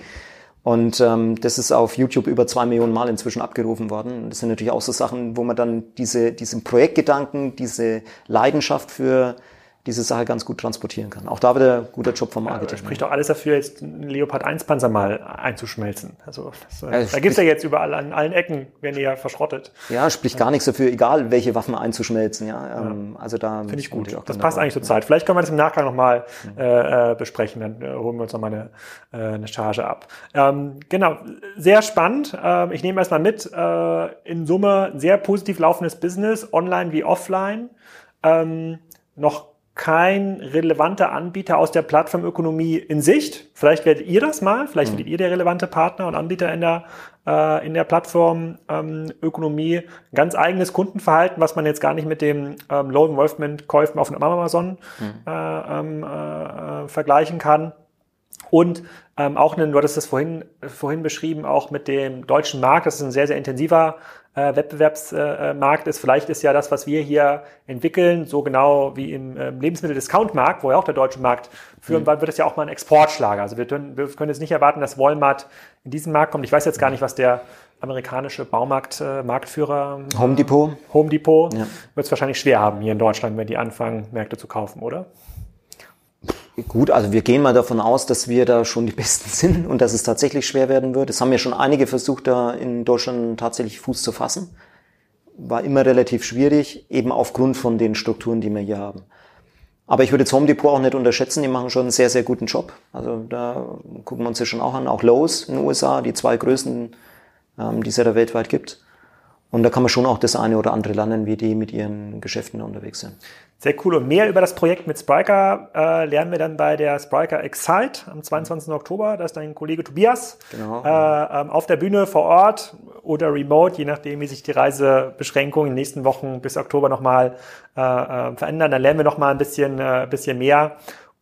Und ähm, das ist auf YouTube über zwei Millionen Mal inzwischen abgerufen worden. Das sind natürlich auch so Sachen, wo man dann diese, diesen Projektgedanken, diese Leidenschaft für diese Sache ganz gut transportieren kann. Auch da wieder guter Job vom Marketing. Ja, spricht doch alles dafür, jetzt einen Leopard 1 Panzer mal einzuschmelzen. Also das, ja, da gibt's ja jetzt überall an allen Ecken, werden die ja verschrottet. Ja, spricht gar nichts dafür, egal welche Waffen einzuschmelzen. Ja, ähm, also da finde ich gut. Das passt eigentlich zur Zeit. Vielleicht können wir das im Nachgang nochmal mhm. äh, äh, besprechen. Dann äh, holen wir uns nochmal eine, äh, eine Charge ab. Ähm, genau, sehr spannend. Ähm, ich nehme erstmal mit. Äh, in Summe sehr positiv laufendes Business, online wie offline. Ähm, noch kein relevanter Anbieter aus der Plattformökonomie in Sicht. Vielleicht werdet ihr das mal, vielleicht mhm. werdet ihr der relevante Partner und Anbieter in der, äh, in der Plattformökonomie. Ähm, Ganz eigenes Kundenverhalten, was man jetzt gar nicht mit dem ähm, Low Involvement Käufen auf Amazon mhm. äh, ähm, äh, vergleichen kann. Und ähm, auch, einen, du hattest das vorhin, vorhin beschrieben, auch mit dem deutschen Markt, das ist ein sehr, sehr intensiver äh, Wettbewerbsmarkt ist. Vielleicht ist ja das, was wir hier entwickeln, so genau wie im ähm, Lebensmittel-Discount-Markt, wo ja auch der deutsche Markt führen mhm. wird es ja auch mal ein Exportschlager. Also wir können, wir können jetzt nicht erwarten, dass Walmart in diesen Markt kommt. Ich weiß jetzt gar nicht, was der amerikanische Baumarkt, äh, Marktführer äh, Home Depot. Home Depot ja. wird es wahrscheinlich schwer haben hier in Deutschland, wenn die anfangen, Märkte zu kaufen, oder? Gut, also wir gehen mal davon aus, dass wir da schon die Besten <laughs> sind und dass es tatsächlich schwer werden wird. Es haben ja schon einige versucht, da in Deutschland tatsächlich Fuß zu fassen. War immer relativ schwierig, eben aufgrund von den Strukturen, die wir hier haben. Aber ich würde jetzt Home Depot auch nicht unterschätzen, die machen schon einen sehr, sehr guten Job. Also da gucken wir uns das schon auch an. Auch Lowe's in den USA, die zwei größten, ähm, die es ja da weltweit gibt. Und da kann man schon auch das eine oder andere lernen, wie die mit ihren Geschäften unterwegs sind. Sehr cool. Und mehr über das Projekt mit Spriker äh, lernen wir dann bei der Spriker Excite am 22. Oktober. Da ist dein Kollege Tobias genau. äh, ähm, auf der Bühne vor Ort oder remote, je nachdem, wie sich die Reisebeschränkungen in den nächsten Wochen bis Oktober nochmal äh, äh, verändern. Dann lernen wir nochmal ein bisschen, äh, bisschen mehr.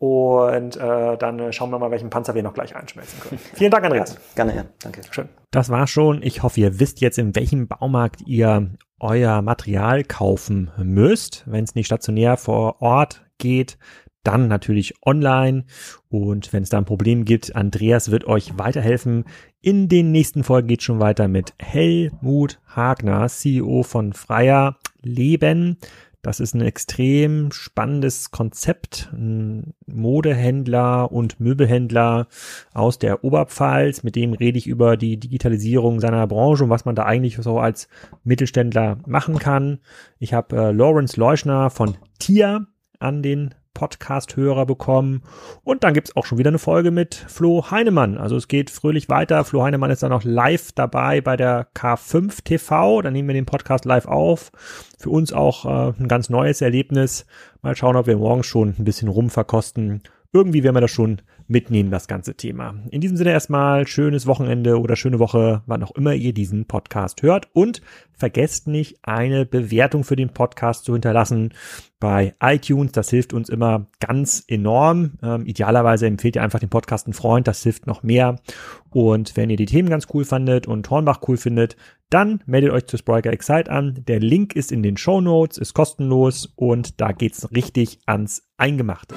Und äh, dann schauen wir mal, welchen Panzer wir noch gleich einschmelzen können. <laughs> Vielen Dank, Andreas. Gerne, ja. Danke. Schön. Das war schon. Ich hoffe, ihr wisst jetzt, in welchem Baumarkt ihr euer Material kaufen müsst, wenn es nicht stationär vor Ort geht, dann natürlich online. Und wenn es da ein Problem gibt, Andreas wird euch weiterhelfen. In den nächsten Folgen geht schon weiter mit Helmut Hagner, CEO von Freier Leben. Das ist ein extrem spannendes Konzept. Ein Modehändler und Möbelhändler aus der Oberpfalz. Mit dem rede ich über die Digitalisierung seiner Branche und was man da eigentlich so als Mittelständler machen kann. Ich habe äh, Lawrence Leuschner von TIA an den Podcast-Hörer bekommen. Und dann gibt's auch schon wieder eine Folge mit Flo Heinemann. Also es geht fröhlich weiter. Flo Heinemann ist dann noch live dabei bei der K5 TV. Da nehmen wir den Podcast live auf. Für uns auch äh, ein ganz neues Erlebnis. Mal schauen, ob wir morgen schon ein bisschen rumverkosten. Irgendwie werden wir das schon mitnehmen, das ganze Thema. In diesem Sinne erstmal schönes Wochenende oder schöne Woche, wann auch immer ihr diesen Podcast hört. Und vergesst nicht, eine Bewertung für den Podcast zu hinterlassen bei iTunes. Das hilft uns immer ganz enorm. Ähm, idealerweise empfehlt ihr einfach den Podcast einen Freund. Das hilft noch mehr. Und wenn ihr die Themen ganz cool fandet und Hornbach cool findet, dann meldet euch zu Spriker Excite an. Der Link ist in den Show Notes, ist kostenlos und da geht's richtig ans Eingemachte.